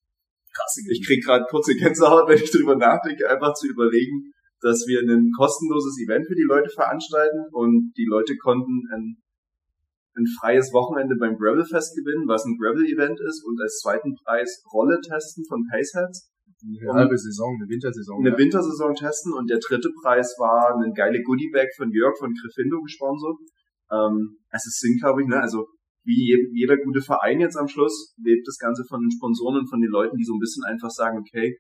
krass. Ich krieg gerade kurze Gänsehaut, (laughs) wenn ich drüber nachdenke, einfach zu überlegen, dass wir ein kostenloses Event für die Leute veranstalten und die Leute konnten ein, ein freies Wochenende beim Gravelfest gewinnen, was ein Gravel-Event ist und als zweiten Preis Rolle testen von Paceheads eine halbe Saison, eine Wintersaison. Eine ja. Wintersaison testen und der dritte Preis war ein geile Goodiebag von Jörg von Grifindo gesponsert. Ähm, es sind, glaube ich, ne, also wie jeder gute Verein jetzt am Schluss lebt das Ganze von den Sponsoren und von den Leuten, die so ein bisschen einfach sagen, okay,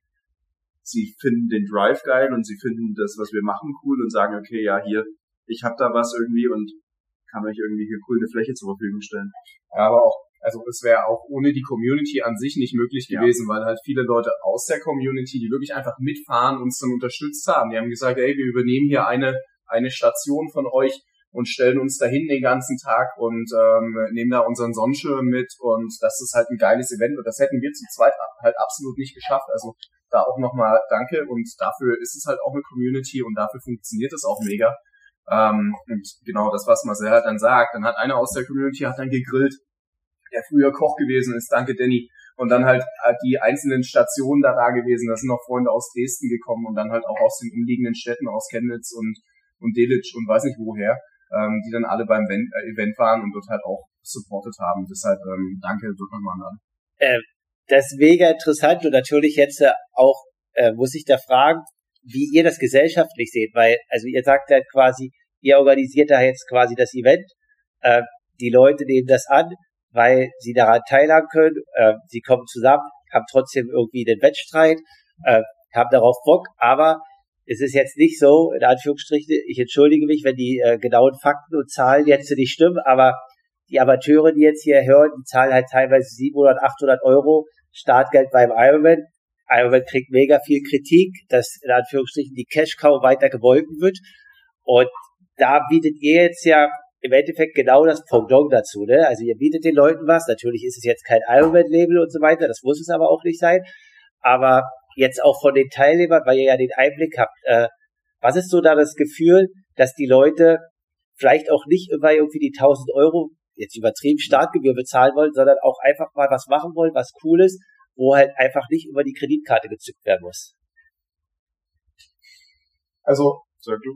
sie finden den Drive geil und sie finden das, was wir machen, cool und sagen, okay, ja, hier, ich habe da was irgendwie und kann euch irgendwie hier cool eine Fläche zur Verfügung stellen. Ja, aber auch, also es wäre auch ohne die Community an sich nicht möglich gewesen, ja. weil halt viele Leute aus der Community, die wirklich einfach mitfahren, uns dann unterstützt haben. Die haben gesagt, ey, wir übernehmen hier eine, eine Station von euch und stellen uns dahin den ganzen Tag und ähm, nehmen da unseren Sonnenschirm mit und das ist halt ein geiles Event und das hätten wir zu zweit halt absolut nicht geschafft. Also da auch nochmal danke und dafür ist es halt auch eine Community und dafür funktioniert es auch mega. Ähm, und genau das, was Marcel halt dann sagt, dann hat einer aus der Community hat dann gegrillt, der früher Koch gewesen ist, danke Danny. Und dann halt, halt die einzelnen Stationen da da gewesen, da sind noch Freunde aus Dresden gekommen und dann halt auch aus den umliegenden Städten, aus Chemnitz und, und Delitzsch und weiß nicht woher ähm, die dann alle beim Event, äh, Event waren und dort halt auch supportet haben. Deshalb ähm, danke dort nochmal an. Äh, das ist interessant und natürlich jetzt äh, auch äh, muss ich da fragen, wie ihr das gesellschaftlich seht, weil also ihr sagt halt quasi, ihr organisiert da jetzt quasi das Event, äh, die Leute nehmen das an, weil sie daran teilhaben können, äh, sie kommen zusammen, haben trotzdem irgendwie den Wettstreit, äh, haben darauf Bock, aber es ist jetzt nicht so, in Anführungsstrichen, ich entschuldige mich, wenn die äh, genauen Fakten und Zahlen jetzt nicht stimmen, aber die Amateure, die jetzt hier hören, die zahlen halt teilweise 700, 800 Euro Startgeld beim Ironman. Ironman kriegt mega viel Kritik, dass in Anführungsstrichen die Cash-Cow weiter gewolken wird. Und da bietet ihr jetzt ja im Endeffekt genau das Pendant dazu. Ne? Also ihr bietet den Leuten was. Natürlich ist es jetzt kein Ironman-Label und so weiter, das muss es aber auch nicht sein. Aber jetzt auch von den Teilnehmern, weil ihr ja den Einblick habt, äh, was ist so da das Gefühl, dass die Leute vielleicht auch nicht immer irgendwie die 1000 Euro jetzt übertrieben Startgebühr bezahlen wollen, sondern auch einfach mal was machen wollen, was cool ist, wo halt einfach nicht über die Kreditkarte gezückt werden muss. Also,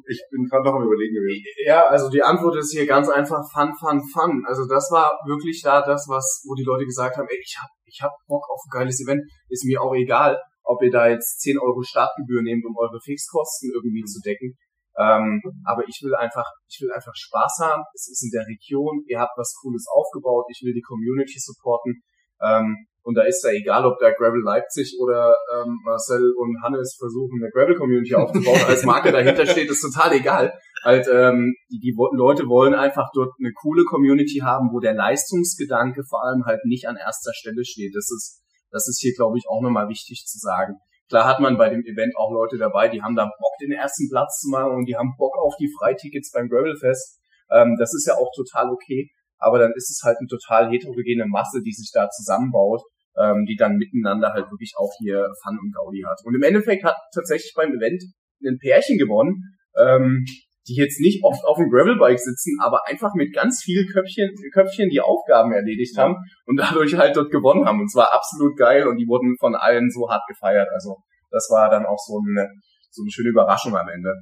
ich bin gerade noch am überlegen gewesen. Ja, also die Antwort ist hier ganz einfach Fun, Fun, Fun. Also das war wirklich da das, was, wo die Leute gesagt haben, ey, ich hab, ich hab Bock auf ein geiles Event, ist mir auch egal ob ihr da jetzt 10 Euro Startgebühr nehmt, um eure Fixkosten irgendwie zu decken. Ähm, aber ich will einfach, ich will einfach Spaß haben. Es ist in der Region. Ihr habt was Cooles aufgebaut. Ich will die Community supporten. Ähm, und da ist da egal, ob da Gravel Leipzig oder ähm, Marcel und Hannes versuchen, eine Gravel Community aufzubauen. Als Marke dahinter steht, ist total egal. Halt, ähm, die, die Leute wollen einfach dort eine coole Community haben, wo der Leistungsgedanke vor allem halt nicht an erster Stelle steht. Das ist das ist hier, glaube ich, auch nochmal wichtig zu sagen. Klar hat man bei dem Event auch Leute dabei, die haben da Bock, den ersten Platz zu machen und die haben Bock auf die Freitickets beim Gravelfest. Ähm, das ist ja auch total okay. Aber dann ist es halt eine total heterogene Masse, die sich da zusammenbaut, ähm, die dann miteinander halt wirklich auch hier Fun und Gaudi hat. Und im Endeffekt hat tatsächlich beim Event ein Pärchen gewonnen, ähm, die jetzt nicht oft auf dem Gravelbike sitzen, aber einfach mit ganz viel Köpfchen, Köpfchen die Aufgaben erledigt haben und dadurch halt dort gewonnen haben. Und zwar absolut geil und die wurden von allen so hart gefeiert. Also das war dann auch so eine, so eine schöne Überraschung am Ende.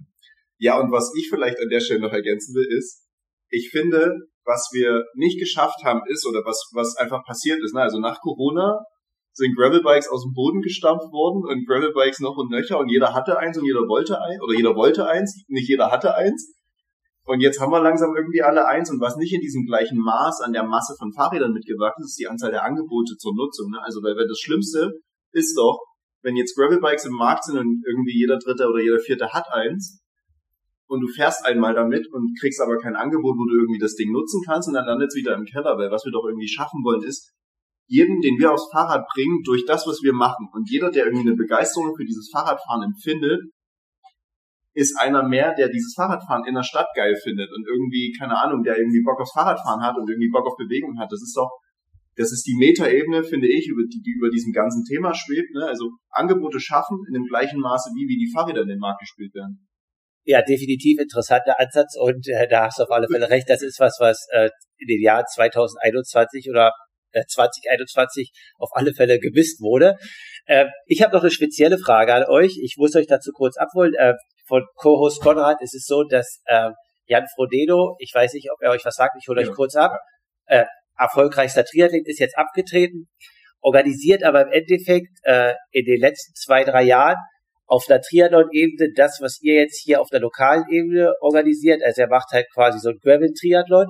Ja, und was ich vielleicht an der Stelle noch ergänzen will, ist, ich finde, was wir nicht geschafft haben, ist, oder was, was einfach passiert ist, ne? also nach Corona sind Gravelbikes aus dem Boden gestampft worden und Gravelbikes noch und nöcher und jeder hatte eins und jeder wollte eins oder jeder wollte eins, nicht jeder hatte eins. Und jetzt haben wir langsam irgendwie alle eins und was nicht in diesem gleichen Maß an der Masse von Fahrrädern mitgewachsen ist, ist die Anzahl der Angebote zur Nutzung. Ne? Also weil, weil das Schlimmste ist doch, wenn jetzt Gravelbikes im Markt sind und irgendwie jeder dritte oder jeder vierte hat eins und du fährst einmal damit und kriegst aber kein Angebot, wo du irgendwie das Ding nutzen kannst und dann landet es wieder im Keller, weil was wir doch irgendwie schaffen wollen ist, jeden, den wir aufs Fahrrad bringen, durch das, was wir machen. Und jeder, der irgendwie eine Begeisterung für dieses Fahrradfahren empfindet, ist einer mehr, der dieses Fahrradfahren in der Stadt geil findet und irgendwie, keine Ahnung, der irgendwie Bock aufs Fahrradfahren hat und irgendwie Bock auf Bewegung hat. Das ist doch, das ist die Metaebene, finde ich, über die, die über diesem ganzen Thema schwebt. Ne? Also Angebote schaffen in dem gleichen Maße, wie wie die Fahrräder in den Markt gespielt werden. Ja, definitiv interessanter Ansatz und äh, da hast du auf alle Fälle recht. Das ist was, was äh, in den Jahren 2021 oder 2021 äh, auf alle Fälle gewisst wurde. Äh, ich habe noch eine spezielle Frage an euch. Ich muss euch dazu kurz abholen. Äh, von Co-Host Konrad ist es so, dass äh, Jan Frodeno, ich weiß nicht, ob er euch was sagt, ich hole ja. euch kurz ab, äh, erfolgreichster Triathlet ist jetzt abgetreten, organisiert aber im Endeffekt äh, in den letzten zwei, drei Jahren auf der Triathlon-Ebene das, was ihr jetzt hier auf der lokalen Ebene organisiert. Also er macht halt quasi so ein Gravel-Triathlon.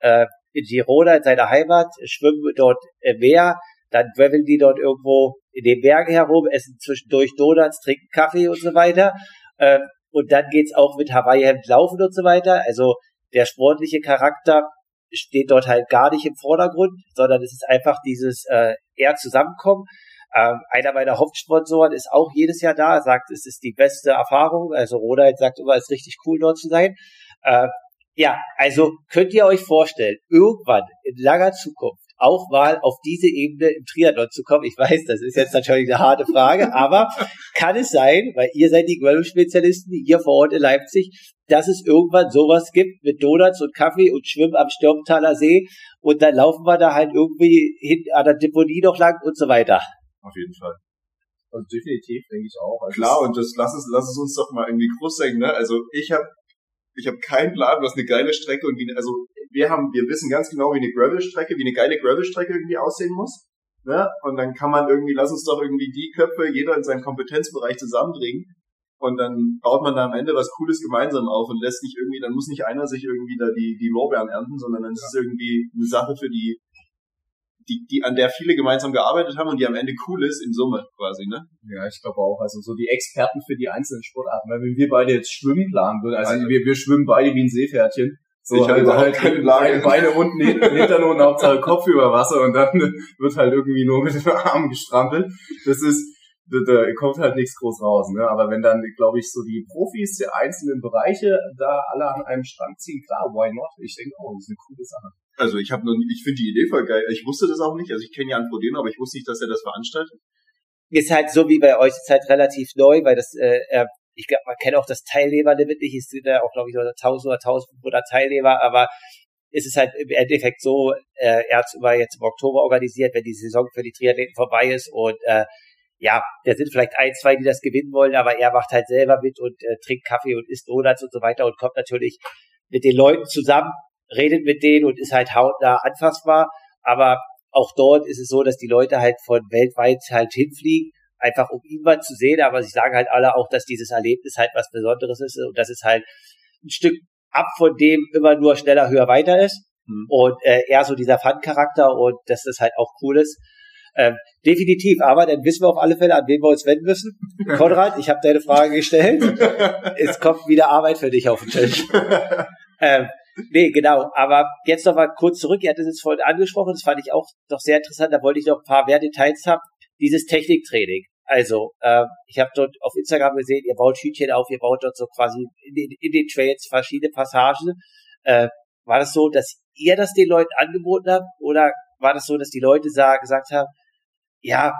Äh, in Girona, in seiner Heimat, schwimmen dort im Meer, dann graveln die dort irgendwo in den Bergen herum, essen zwischendurch Donuts, trinken Kaffee und so weiter. Ähm, und dann geht's auch mit Hawaii-Hemd laufen und so weiter. Also der sportliche Charakter steht dort halt gar nicht im Vordergrund, sondern es ist einfach dieses äh, eher Zusammenkommen. Ähm, einer meiner Hauptsponsoren ist auch jedes Jahr da, sagt, es ist die beste Erfahrung. Also Ronald sagt immer, es ist richtig cool dort zu sein. Äh, ja, also könnt ihr euch vorstellen, irgendwann in langer Zukunft auch mal auf diese Ebene im Triathlon zu kommen? Ich weiß, das ist jetzt natürlich eine harte Frage, (laughs) aber kann es sein, weil ihr seid die Gravel-Spezialisten, ihr vor Ort in Leipzig, dass es irgendwann sowas gibt mit Donuts und Kaffee und Schwimmen am Stürmtaler See und dann laufen wir da halt irgendwie hin an der Deponie noch lang und so weiter. Auf jeden Fall. Also definitiv, denke ich auch. Also Klar, und das lass es, lass es uns doch mal irgendwie groß denken, ne? Also ich habe ich habe keinen Plan, was eine geile Strecke und wie, also wir haben, wir wissen ganz genau, wie eine Gravel-Strecke, wie eine geile Gravel-Strecke irgendwie aussehen muss. Ne? Und dann kann man irgendwie, lass uns doch irgendwie die Köpfe, jeder in seinem Kompetenzbereich zusammenbringen. Und dann baut man da am Ende was Cooles gemeinsam auf und lässt nicht irgendwie, dann muss nicht einer sich irgendwie da die, die Lorbeeren ernten, sondern dann ja. ist es irgendwie eine Sache für die, die, die, an der viele gemeinsam gearbeitet haben und die am Ende cool ist in Summe quasi, ne? Ja, ich glaube auch. Also so die Experten für die einzelnen Sportarten. Weil wenn wir beide jetzt schwimmen planen würden, also, also wir, wir schwimmen beide wie ein Seepferdchen. So, ich halt, halt keine Beine, Beine unten, Hintern und Hauptsache Kopf über Wasser und dann (laughs) wird halt irgendwie nur mit den Armen gestrampelt. Das ist, da, da kommt halt nichts groß raus, ne? Aber wenn dann, glaube ich, so die Profis der einzelnen Bereiche da alle an einem Strang ziehen, klar, why not? Ich denke auch, das ist eine coole Sache. Also ich habe nur, ich finde die Idee voll geil. Ich wusste das auch nicht. Also ich kenne Jan Frodeno, aber ich wusste nicht, dass er das veranstaltet. Ist halt so wie bei euch, ist halt relativ neu, weil das, äh, ich glaube, man kennt auch das Teilnehmerlimit nicht, es sind ja auch, glaube ich, 1000 oder 1500 Teilnehmer, aber es ist halt im Endeffekt so, äh, er hat es jetzt im Oktober organisiert, wenn die Saison für die Triathleten vorbei ist und äh, ja, da sind vielleicht ein, zwei, die das gewinnen wollen, aber er macht halt selber mit und äh, trinkt Kaffee und isst Donuts und so weiter und kommt natürlich mit den Leuten zusammen, redet mit denen und ist halt hautnah anfassbar. Aber auch dort ist es so, dass die Leute halt von weltweit halt hinfliegen, einfach um ihn mal zu sehen. Aber sie sagen halt alle auch, dass dieses Erlebnis halt was Besonderes ist und dass es halt ein Stück ab von dem immer nur schneller, höher, weiter ist. Mhm. Und äh, eher so dieser Fun-Charakter und dass das halt auch cool ist. Ähm, definitiv, aber dann wissen wir auf alle Fälle, an wen wir uns wenden müssen. (laughs) Konrad, ich habe deine Frage gestellt. (laughs) es kommt wieder Arbeit für dich auf den Tisch. ähm, Nee, genau. Aber jetzt noch mal kurz zurück. Ihr hattet es vorhin angesprochen. Das fand ich auch doch sehr interessant. Da wollte ich noch ein paar mehr Details haben. Dieses Techniktraining. Also, äh, ich habe dort auf Instagram gesehen, ihr baut Hütchen auf, ihr baut dort so quasi in den, in den Trails verschiedene Passagen. Äh, war das so, dass ihr das den Leuten angeboten habt? Oder war das so, dass die Leute sah, gesagt haben, ja,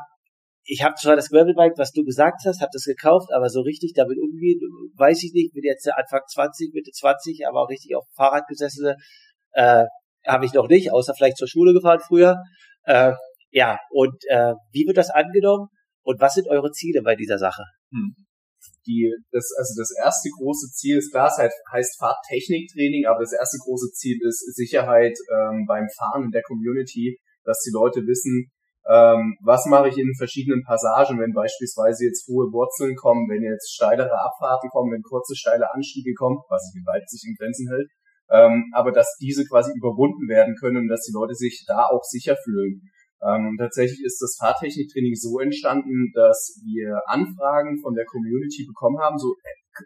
ich habe zwar das Gravelbike, was du gesagt hast, habe das gekauft, aber so richtig damit umgehen, weiß ich nicht. Bin jetzt Anfang 20, Mitte 20, aber auch richtig auf dem Fahrrad gesessen, äh, habe ich noch nicht, außer vielleicht zur Schule gefahren früher. Äh, ja, und äh, wie wird das angenommen und was sind eure Ziele bei dieser Sache? Hm. Die, das, also das erste große Ziel ist klar, es heißt, heißt Fahrtechniktraining, aber das erste große Ziel ist Sicherheit ähm, beim Fahren in der Community, dass die Leute wissen, ähm, was mache ich in verschiedenen Passagen, wenn beispielsweise jetzt hohe Wurzeln kommen, wenn jetzt steilere Abfahrten kommen, wenn kurze steile Anstiege kommen, was sich in sich in Grenzen hält, ähm, aber dass diese quasi überwunden werden können und dass die Leute sich da auch sicher fühlen. Ähm, tatsächlich ist das Fahrtechniktraining so entstanden, dass wir Anfragen von der Community bekommen haben, so äh,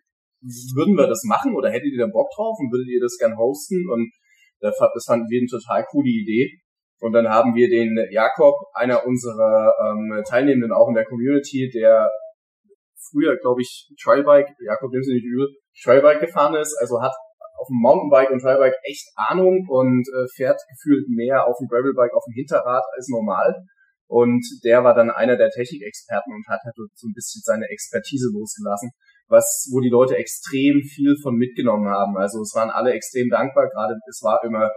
würden wir das machen oder hättet ihr da Bock drauf und würdet ihr das gern hosten und das fanden wir eine total coole Idee. Und dann haben wir den Jakob, einer unserer ähm, Teilnehmenden auch in der Community, der früher, glaube ich, Trailbike, Jakob nimm sie nicht übel, Trailbike gefahren ist, also hat auf dem Mountainbike und Trailbike echt Ahnung und äh, fährt gefühlt mehr auf dem Gravelbike auf dem Hinterrad als normal. Und der war dann einer der Technikexperten und hat halt so ein bisschen seine Expertise losgelassen, was, wo die Leute extrem viel von mitgenommen haben. Also es waren alle extrem dankbar, gerade es war immer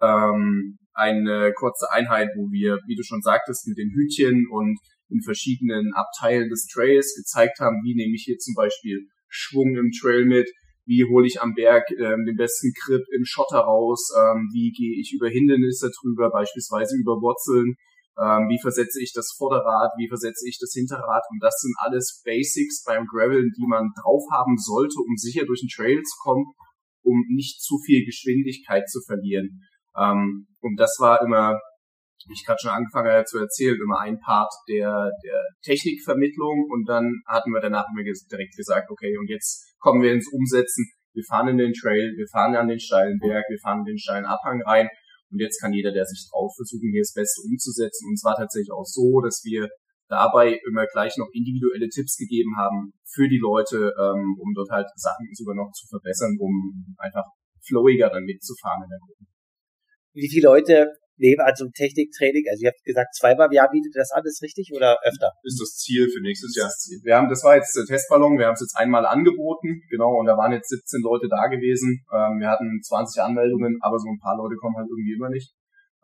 ähm, eine kurze Einheit, wo wir, wie du schon sagtest, mit den Hütchen und in verschiedenen Abteilen des Trails gezeigt haben, wie nehme ich hier zum Beispiel Schwung im Trail mit, wie hole ich am Berg ähm, den besten Grip im Schotter raus, ähm, wie gehe ich über Hindernisse drüber, beispielsweise über Wurzeln, ähm, wie versetze ich das Vorderrad, wie versetze ich das Hinterrad und das sind alles Basics beim Graveln, die man drauf haben sollte, um sicher durch den Trail zu kommen, um nicht zu viel Geschwindigkeit zu verlieren. Ähm, und das war immer, wie ich gerade schon angefangen habe zu erzählen, immer ein Part der, der Technikvermittlung und dann hatten wir danach immer direkt gesagt, okay, und jetzt kommen wir ins Umsetzen. Wir fahren in den Trail, wir fahren an den steilen Berg, wir fahren in den steilen Abhang rein und jetzt kann jeder, der sich traut, versuchen, hier das Beste umzusetzen. Und es war tatsächlich auch so, dass wir dabei immer gleich noch individuelle Tipps gegeben haben für die Leute, ähm, um dort halt Sachen sogar noch zu verbessern, um einfach flowiger dann mitzufahren in der Gruppe. Wie viele Leute nehmen an so einem Techniktraining? Also ihr habt gesagt, zweimal im Jahr bietet das an, ist richtig oder öfter? Ist das Ziel für nächstes Jahr? Wir haben, das war jetzt der Testballon, wir haben es jetzt einmal angeboten, genau, und da waren jetzt 17 Leute da gewesen. Ähm, wir hatten 20 Anmeldungen, aber so ein paar Leute kommen halt irgendwie immer nicht.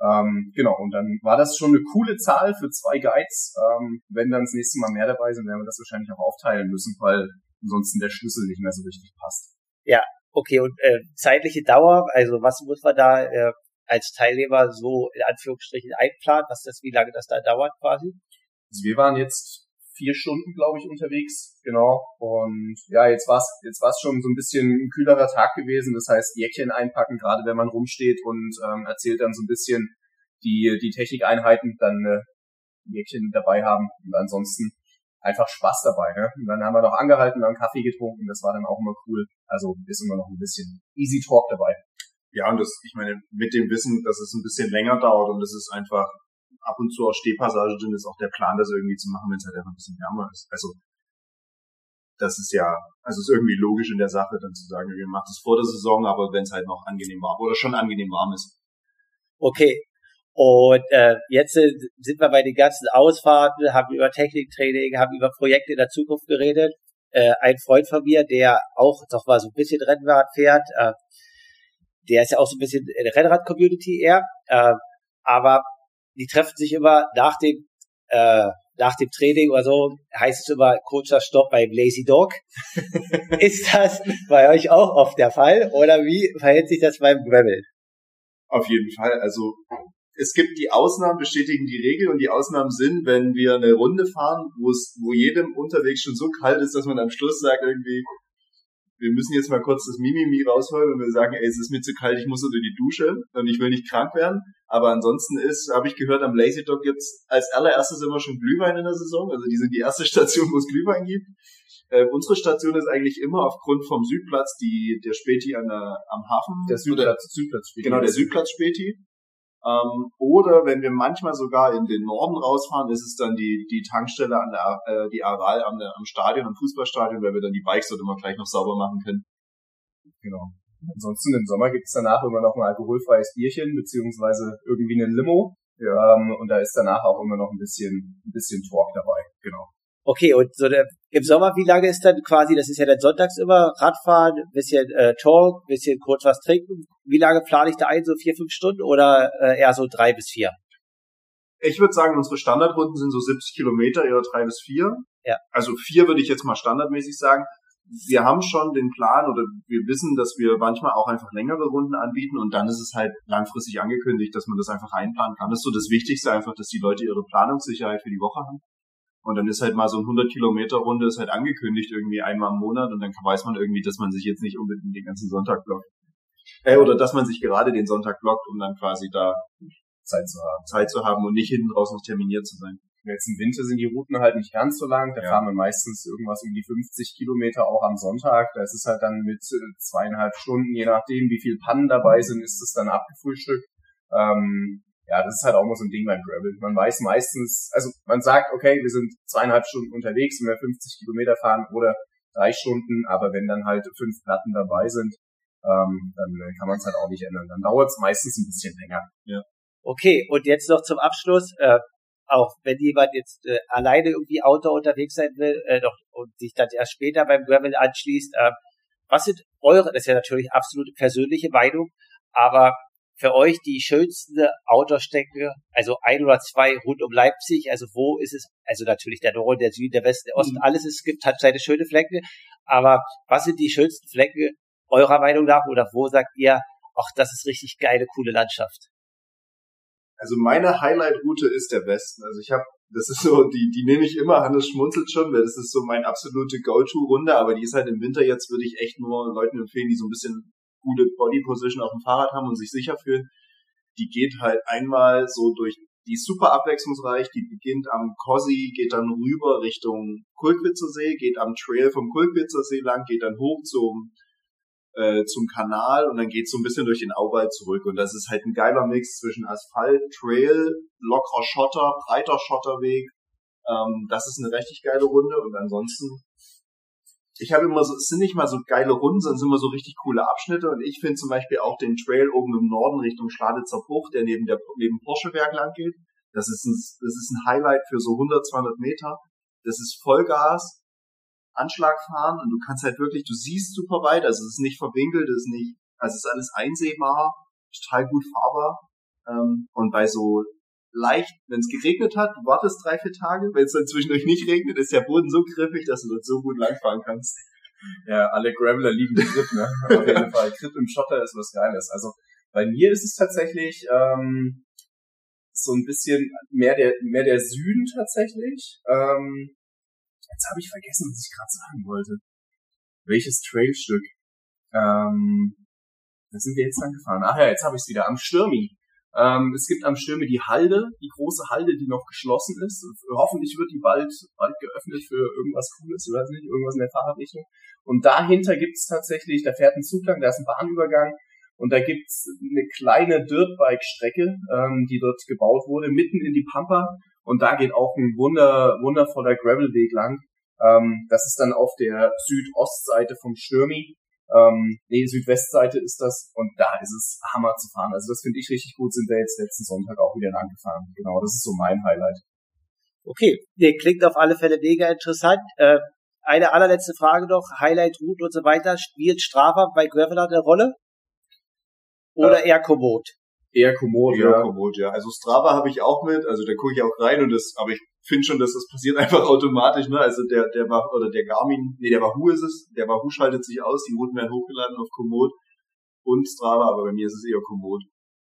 Ähm, genau, und dann war das schon eine coole Zahl für zwei Guides. Ähm, wenn dann das nächste Mal mehr dabei sind, werden wir das wahrscheinlich auch aufteilen müssen, weil ansonsten der Schlüssel nicht mehr so richtig passt. Ja, okay, und äh, zeitliche Dauer, also was muss man da äh, als Teilnehmer so in Anführungsstrichen einplanen, was das, wie lange das da dauert quasi? Also wir waren jetzt vier Stunden, glaube ich, unterwegs, genau. Und ja, jetzt war es jetzt war's schon so ein bisschen ein kühlerer Tag gewesen. Das heißt, Jäckchen einpacken, gerade wenn man rumsteht und ähm, erzählt dann so ein bisschen die, die Technikeinheiten, dann äh, Jäckchen dabei haben und ansonsten einfach Spaß dabei. Ne? Und dann haben wir noch angehalten, dann Kaffee getrunken, das war dann auch immer cool. Also ist immer noch ein bisschen Easy Talk dabei. Ja, und das, ich meine, mit dem Wissen, dass es ein bisschen länger dauert und es ist einfach ab und zu auch Stehpassage drin, ist auch der Plan, das irgendwie zu machen, wenn es halt einfach ein bisschen wärmer ist. Also das ist ja, also ist irgendwie logisch in der Sache, dann zu sagen, wir machen es vor der Saison, aber wenn es halt noch angenehm warm oder schon angenehm warm ist. Okay. Und äh, jetzt sind wir bei den ganzen Ausfahrten, haben über Techniktraining, haben über Projekte in der Zukunft geredet. Äh, ein Freund von mir, der auch doch mal so ein bisschen Rennrad fährt, äh, der ist ja auch so ein bisschen in der Rennrad-Community eher, äh, aber die treffen sich immer nach dem äh, nach dem Training oder so, heißt es immer kurzer Stopp beim Lazy Dog. (laughs) ist das bei euch auch oft der Fall oder wie verhält sich das beim Gravel? Auf jeden Fall. Also es gibt die Ausnahmen bestätigen die Regel und die Ausnahmen sind, wenn wir eine Runde fahren, wo es, wo jedem unterwegs schon so kalt ist, dass man am Schluss sagt irgendwie, wir müssen jetzt mal kurz das Mimimi rausholen und wir sagen, ey, es ist mir zu kalt, ich muss unter die Dusche und ich will nicht krank werden. Aber ansonsten ist, habe ich gehört, am Lazy Dog gibt's als allererstes immer schon Glühwein in der Saison. Also die sind die erste (laughs) Station, wo es Glühwein gibt. Äh, unsere Station ist eigentlich immer aufgrund vom Südplatz, die der Späti an der, am Hafen. Der Südplatz, Südplatz Späti. Genau, der Südplatz Späti. Ähm, oder wenn wir manchmal sogar in den Norden rausfahren, ist es dann die, die Tankstelle an der, äh, die Aral am, am Stadion, am Fußballstadion, weil wir dann die Bikes dort immer gleich noch sauber machen können. Genau. Ansonsten im Sommer gibt es danach immer noch ein alkoholfreies Bierchen, beziehungsweise irgendwie eine Limo. Ja. Ähm, und da ist danach auch immer noch ein bisschen, ein bisschen Talk dabei. Genau. Okay, und so der, im Sommer, wie lange ist dann quasi, das ist ja dann sonntags immer, Radfahren, bisschen äh, Talk, bisschen kurz was trinken. Wie lange plane ich da ein? So vier, fünf Stunden oder äh, eher so drei bis vier? Ich würde sagen, unsere Standardrunden sind so 70 Kilometer, eher drei bis vier. Ja. Also vier würde ich jetzt mal standardmäßig sagen. Wir haben schon den Plan oder wir wissen, dass wir manchmal auch einfach längere Runden anbieten und dann ist es halt langfristig angekündigt, dass man das einfach einplanen kann. Das ist so das Wichtigste einfach, dass die Leute ihre Planungssicherheit für die Woche haben. Und dann ist halt mal so ein 100 Kilometer Runde ist halt angekündigt irgendwie einmal im Monat und dann weiß man irgendwie, dass man sich jetzt nicht unbedingt den ganzen Sonntag blockt. Äh, oder dass man sich gerade den Sonntag blockt, um dann quasi da Zeit zu haben, Zeit zu haben und nicht hinten raus noch terminiert zu sein. Jetzt im Winter sind die Routen halt nicht ganz so lang. Da ja. fahren wir meistens irgendwas um die 50 Kilometer auch am Sonntag. Da ist es halt dann mit äh, zweieinhalb Stunden, je nachdem, wie viel Pannen dabei sind, ist es dann abgefrühstückt. Ähm, ja, das ist halt auch mal so ein Ding beim Gravel. Man weiß meistens, also man sagt, okay, wir sind zweieinhalb Stunden unterwegs, wenn wir 50 Kilometer fahren oder drei Stunden, aber wenn dann halt fünf Platten dabei sind, ähm, dann kann man es halt auch nicht ändern. Dann dauert es meistens ein bisschen länger. Ja. Okay, und jetzt noch zum Abschluss, äh, auch wenn jemand jetzt äh, alleine irgendwie Outdoor unterwegs sein will äh, doch, und sich dann erst später beim Gravel anschließt, äh, was sind eure, das ist ja natürlich absolute persönliche Meinung, aber für euch die schönste Outdoor-Strecke, also ein oder zwei rund um Leipzig, also wo ist es, also natürlich der Norden, der Süden, der Westen, der Osten, mhm. alles, es gibt, hat seine schöne Flecke, aber was sind die schönsten Flecken eurer Meinung nach oder wo sagt ihr, ach, das ist richtig geile, coole Landschaft? Also meine Highlight-Route ist der Westen. Also ich habe, das ist so, die, die nehme ich immer, Hannes schmunzelt schon, weil das ist so meine absolute Go-To-Runde, aber die ist halt im Winter jetzt, würde ich echt nur Leuten empfehlen, die so ein bisschen gute Body Position auf dem Fahrrad haben und sich sicher fühlen. die geht halt einmal so durch, die ist super abwechslungsreich, die beginnt am Kossi, geht dann rüber Richtung Kulkwitzer See, geht am Trail vom Kulkwitzer See lang, geht dann hoch zum äh, zum Kanal und dann geht so ein bisschen durch den Auwald zurück. Und das ist halt ein geiler Mix zwischen Asphalt, Trail, lockerer Schotter, breiter Schotterweg. Ähm, das ist eine richtig geile Runde und ansonsten ich habe immer so, es sind nicht mal so geile Runden, sondern es sind immer so richtig coole Abschnitte und ich finde zum Beispiel auch den Trail oben im Norden Richtung Schladitzer Bruch, der neben der, neben Porschewerk lang geht. Das ist ein, das ist ein Highlight für so 100, 200 Meter. Das ist Vollgas, Anschlag fahren und du kannst halt wirklich, du siehst super weit, also es ist nicht verwinkelt, es ist nicht, also es ist alles einsehbar, total gut fahrbar. Ähm, und bei so leicht, wenn es geregnet hat, du wartest drei, vier Tage, wenn es dann zwischendurch nicht regnet, ist der Boden so griffig, dass du dort so gut langfahren kannst. Ja, alle Graveler lieben den Grip, ne? (laughs) Auf jeden Fall. Grip im Schotter ist was Geiles. Also bei mir ist es tatsächlich ähm, so ein bisschen mehr der mehr der Süden tatsächlich. Ähm, Jetzt habe ich vergessen, was ich gerade sagen wollte. Welches Trailstück? Ähm, da sind wir jetzt lang gefahren. Ach ja, jetzt habe ich es wieder. Am Stürmi. Ähm, es gibt am Stürmi die Halde, die große Halde, die noch geschlossen ist. Hoffentlich wird die bald, bald geöffnet für irgendwas Cooles, ich weiß nicht, irgendwas in der Fahrradrichtung. Und dahinter gibt es tatsächlich, da fährt ein Zug lang, da ist ein Bahnübergang und da gibt's eine kleine Dirtbike-Strecke, ähm, die dort gebaut wurde, mitten in die Pampa. Und da geht auch ein wunder, wundervoller Gravelweg lang. Ähm, das ist dann auf der Südostseite vom Stürmi. Ähm, nee, Südwestseite ist das und da ist es Hammer zu fahren. Also das finde ich richtig gut, sind wir jetzt letzten Sonntag auch wieder lang gefahren. Genau, das ist so mein Highlight. Okay, nee, klingt auf alle Fälle mega interessant. Äh, eine allerletzte Frage noch, Highlight, Route und so weiter. Spielt Strava bei Graveler eine Rolle? Oder äh, eher Komoot? Eher Komoot, ja. Eher Komoot, ja. Also Strava habe ich auch mit, also da gucke ich auch rein und das, aber ich finde schon, dass das passiert (laughs) einfach automatisch, ne? Also der, der war, oder der Garmin, nee, der Wahoo ist es, der Wahoo schaltet sich aus, die Routen werden hochgeladen auf Komoot und Strava, aber bei mir ist es eher Komoot.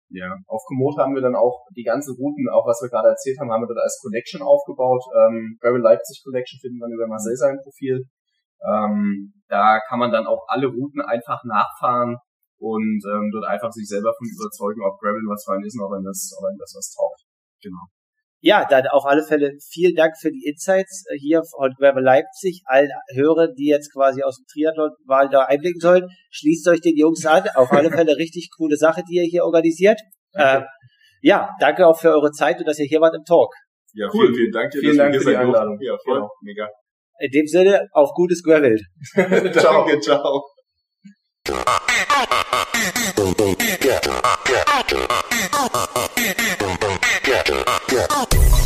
Ja, auf Komoot haben wir dann auch die ganzen Routen, auch was wir gerade erzählt haben, haben wir dort als Collection aufgebaut. Ähm, Gravel Leipzig Collection finden wir über Marcel sein Profil. Ähm, da kann man dann auch alle Routen einfach nachfahren und ähm, dort einfach sich selber von überzeugen, ob Gravel was für einen ist und ob einem das, ob einem das was taugt. Genau. Ja, dann auf alle Fälle vielen Dank für die Insights äh, hier von Gravel Leipzig. Allen Hörern, die jetzt quasi aus dem Triathlon mal da einblicken sollen, schließt euch den Jungs an. Auf alle Fälle richtig coole Sache, die ihr hier organisiert. Äh, ja, danke auch für eure Zeit und dass ihr hier wart im Talk. Ja, cool. vielen, vielen Dank dir, vielen Dank für die Einladung. Ja, voll, genau. mega. In dem Sinne, auf gutes Gravel. (laughs) ciao. Danke, ciao. Get, get, get, get, get, get, get.